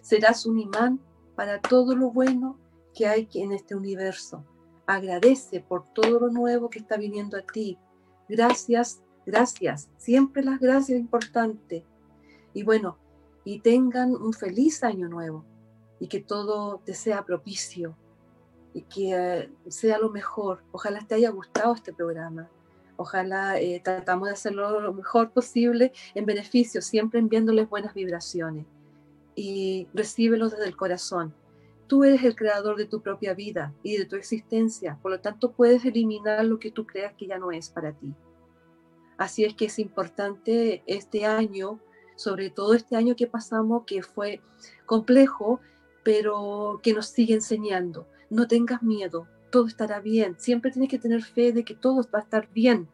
Serás un imán para todo lo bueno que hay en este universo. Agradece por todo lo nuevo que está viniendo a ti. Gracias Gracias, siempre las gracias importante. Y bueno, y tengan un feliz año nuevo y que todo te sea propicio y que eh, sea lo mejor. Ojalá te haya gustado este programa. Ojalá eh, tratamos de hacerlo lo mejor posible en beneficio, siempre enviándoles buenas vibraciones. Y recíbelos desde el corazón. Tú eres el creador de tu propia vida y de tu existencia, por lo tanto puedes eliminar lo que tú creas que ya no es para ti. Así es que es importante este año, sobre todo este año que pasamos, que fue complejo, pero que nos sigue enseñando. No tengas miedo, todo estará bien. Siempre tienes que tener fe de que todo va a estar bien,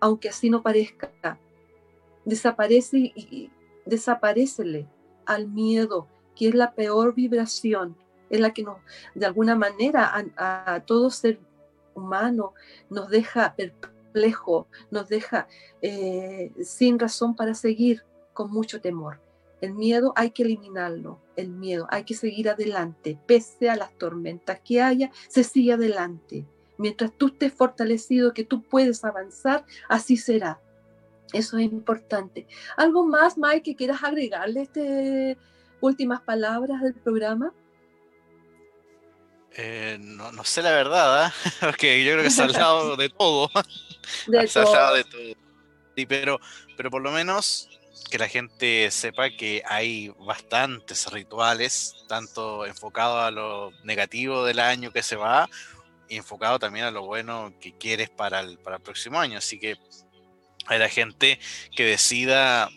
aunque así no parezca. Desaparece y, desaparecele al miedo, que es la peor vibración, es la que nos, de alguna manera, a, todo ser humano nos deja perplejo, nos deja eh, sin razón para seguir con mucho temor. El miedo hay que eliminarlo, el miedo hay que seguir adelante, pese a las tormentas que haya, se sigue adelante. Mientras tú estés fortalecido, que tú puedes avanzar, así será. Eso es importante. ¿Algo más, Mike, que quieras agregarle este últimas palabras del programa? Eh, no, sé la verdad, ¿eh? porque yo creo que se ha hablado de todo. se ha hablado de todo. Sí, pero, pero por lo menos que la gente sepa que hay bastantes rituales, tanto enfocado a lo negativo del año que se va, y enfocado también a lo bueno que quieres para el, para el próximo año. Así que hay la gente que decida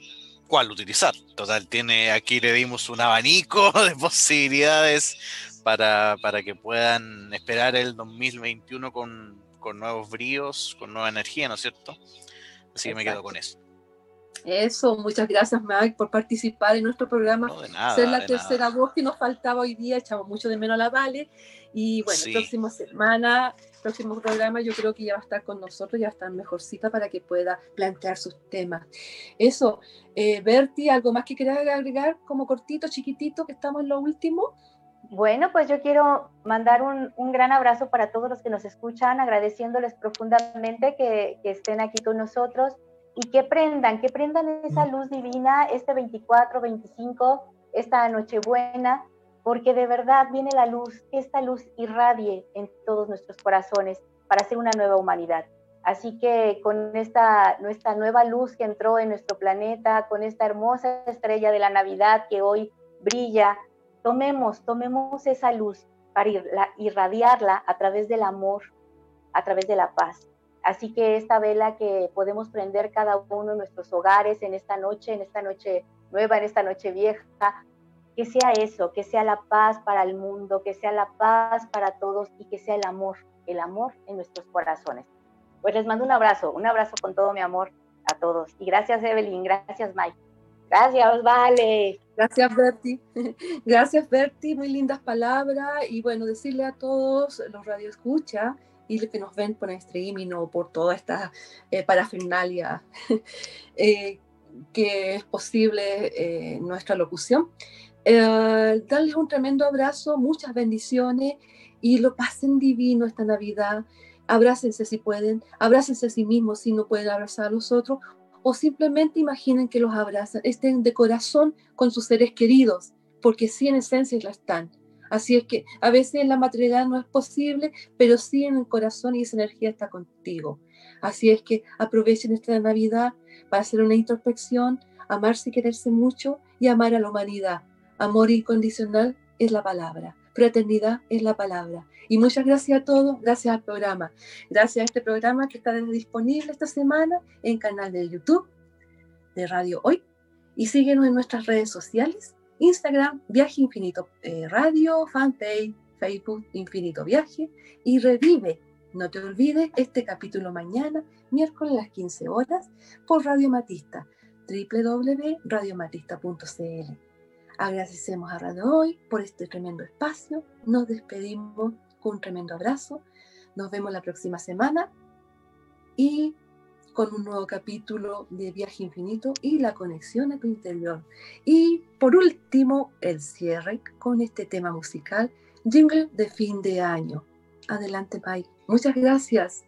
cuál utilizar. Total, tiene aquí le dimos un abanico de posibilidades para, para que puedan esperar el 2021 con, con nuevos bríos, con nueva energía, ¿no es cierto? Así que me quedo con eso. Eso, muchas gracias Mike por participar en nuestro programa, ser la tercera voz que nos faltaba hoy día, echamos mucho de menos a la Vale y bueno, próxima semana, próximo programa yo creo que ya va a estar con nosotros, ya está mejorcita para que pueda plantear sus temas. Eso, eh, Berti, ¿algo más que quieras agregar como cortito, chiquitito, que estamos en lo último? Bueno, pues yo quiero mandar un, gran abrazo para todos los que nos escuchan, agradeciéndoles profundamente que, que estén aquí con nosotros y que prendan, que prendan esa luz divina este 24, 25, esta Nochebuena, porque de verdad viene la luz, que esta luz irradie en todos nuestros corazones para hacer una nueva humanidad. Así que con esta nuestra nueva luz que entró en nuestro planeta, con esta hermosa estrella de la Navidad que hoy brilla, tomemos, tomemos esa luz para irradiarla a través del amor, a través de la paz. Así que esta vela que podemos prender cada uno en nuestros hogares en esta noche, en esta noche nueva, en esta noche vieja, que sea eso, que sea la paz para el mundo, que sea la paz para todos y que sea el amor, el amor en nuestros corazones. Pues les mando un abrazo, un abrazo con todo mi amor a todos. Y gracias Evelyn, gracias Mike. Gracias, Vale. Gracias, Berti. Gracias, Berti. Muy lindas palabras. Y bueno, decirle a todos los radioescuchas y los que nos ven por streaming o por toda esta eh, parafernalia eh, que es posible eh, nuestra locución. Eh, darles un tremendo abrazo, muchas bendiciones y lo pasen divino esta Navidad. Abrácense si pueden, abrácense a sí mismos si no pueden abrazar a los otros o simplemente imaginen que los abrazan, estén de corazón con sus seres queridos, porque sí en esencia la están. Así es que a veces la materialidad no es posible, pero sí en el corazón y esa energía está contigo. Así es que aprovechen esta Navidad para hacer una introspección, amarse y quererse mucho y amar a la humanidad. Amor incondicional es la palabra. Fraternidad es la palabra. Y muchas gracias a todos, gracias al programa. Gracias a este programa que está disponible esta semana en canal de YouTube de Radio Hoy. Y síguenos en nuestras redes sociales Instagram, Viaje Infinito eh, Radio, fanpage, Facebook, Infinito Viaje y revive. No te olvides este capítulo mañana, miércoles a las 15 horas, por Radio Matista, www.radiomatista.cl. Agradecemos a Radio Hoy por este tremendo espacio. Nos despedimos con un tremendo abrazo. Nos vemos la próxima semana y con un nuevo capítulo de Viaje Infinito y la conexión a tu interior. Y por último, el cierre con este tema musical, jingle de fin de año. Adelante, Mike. Muchas gracias.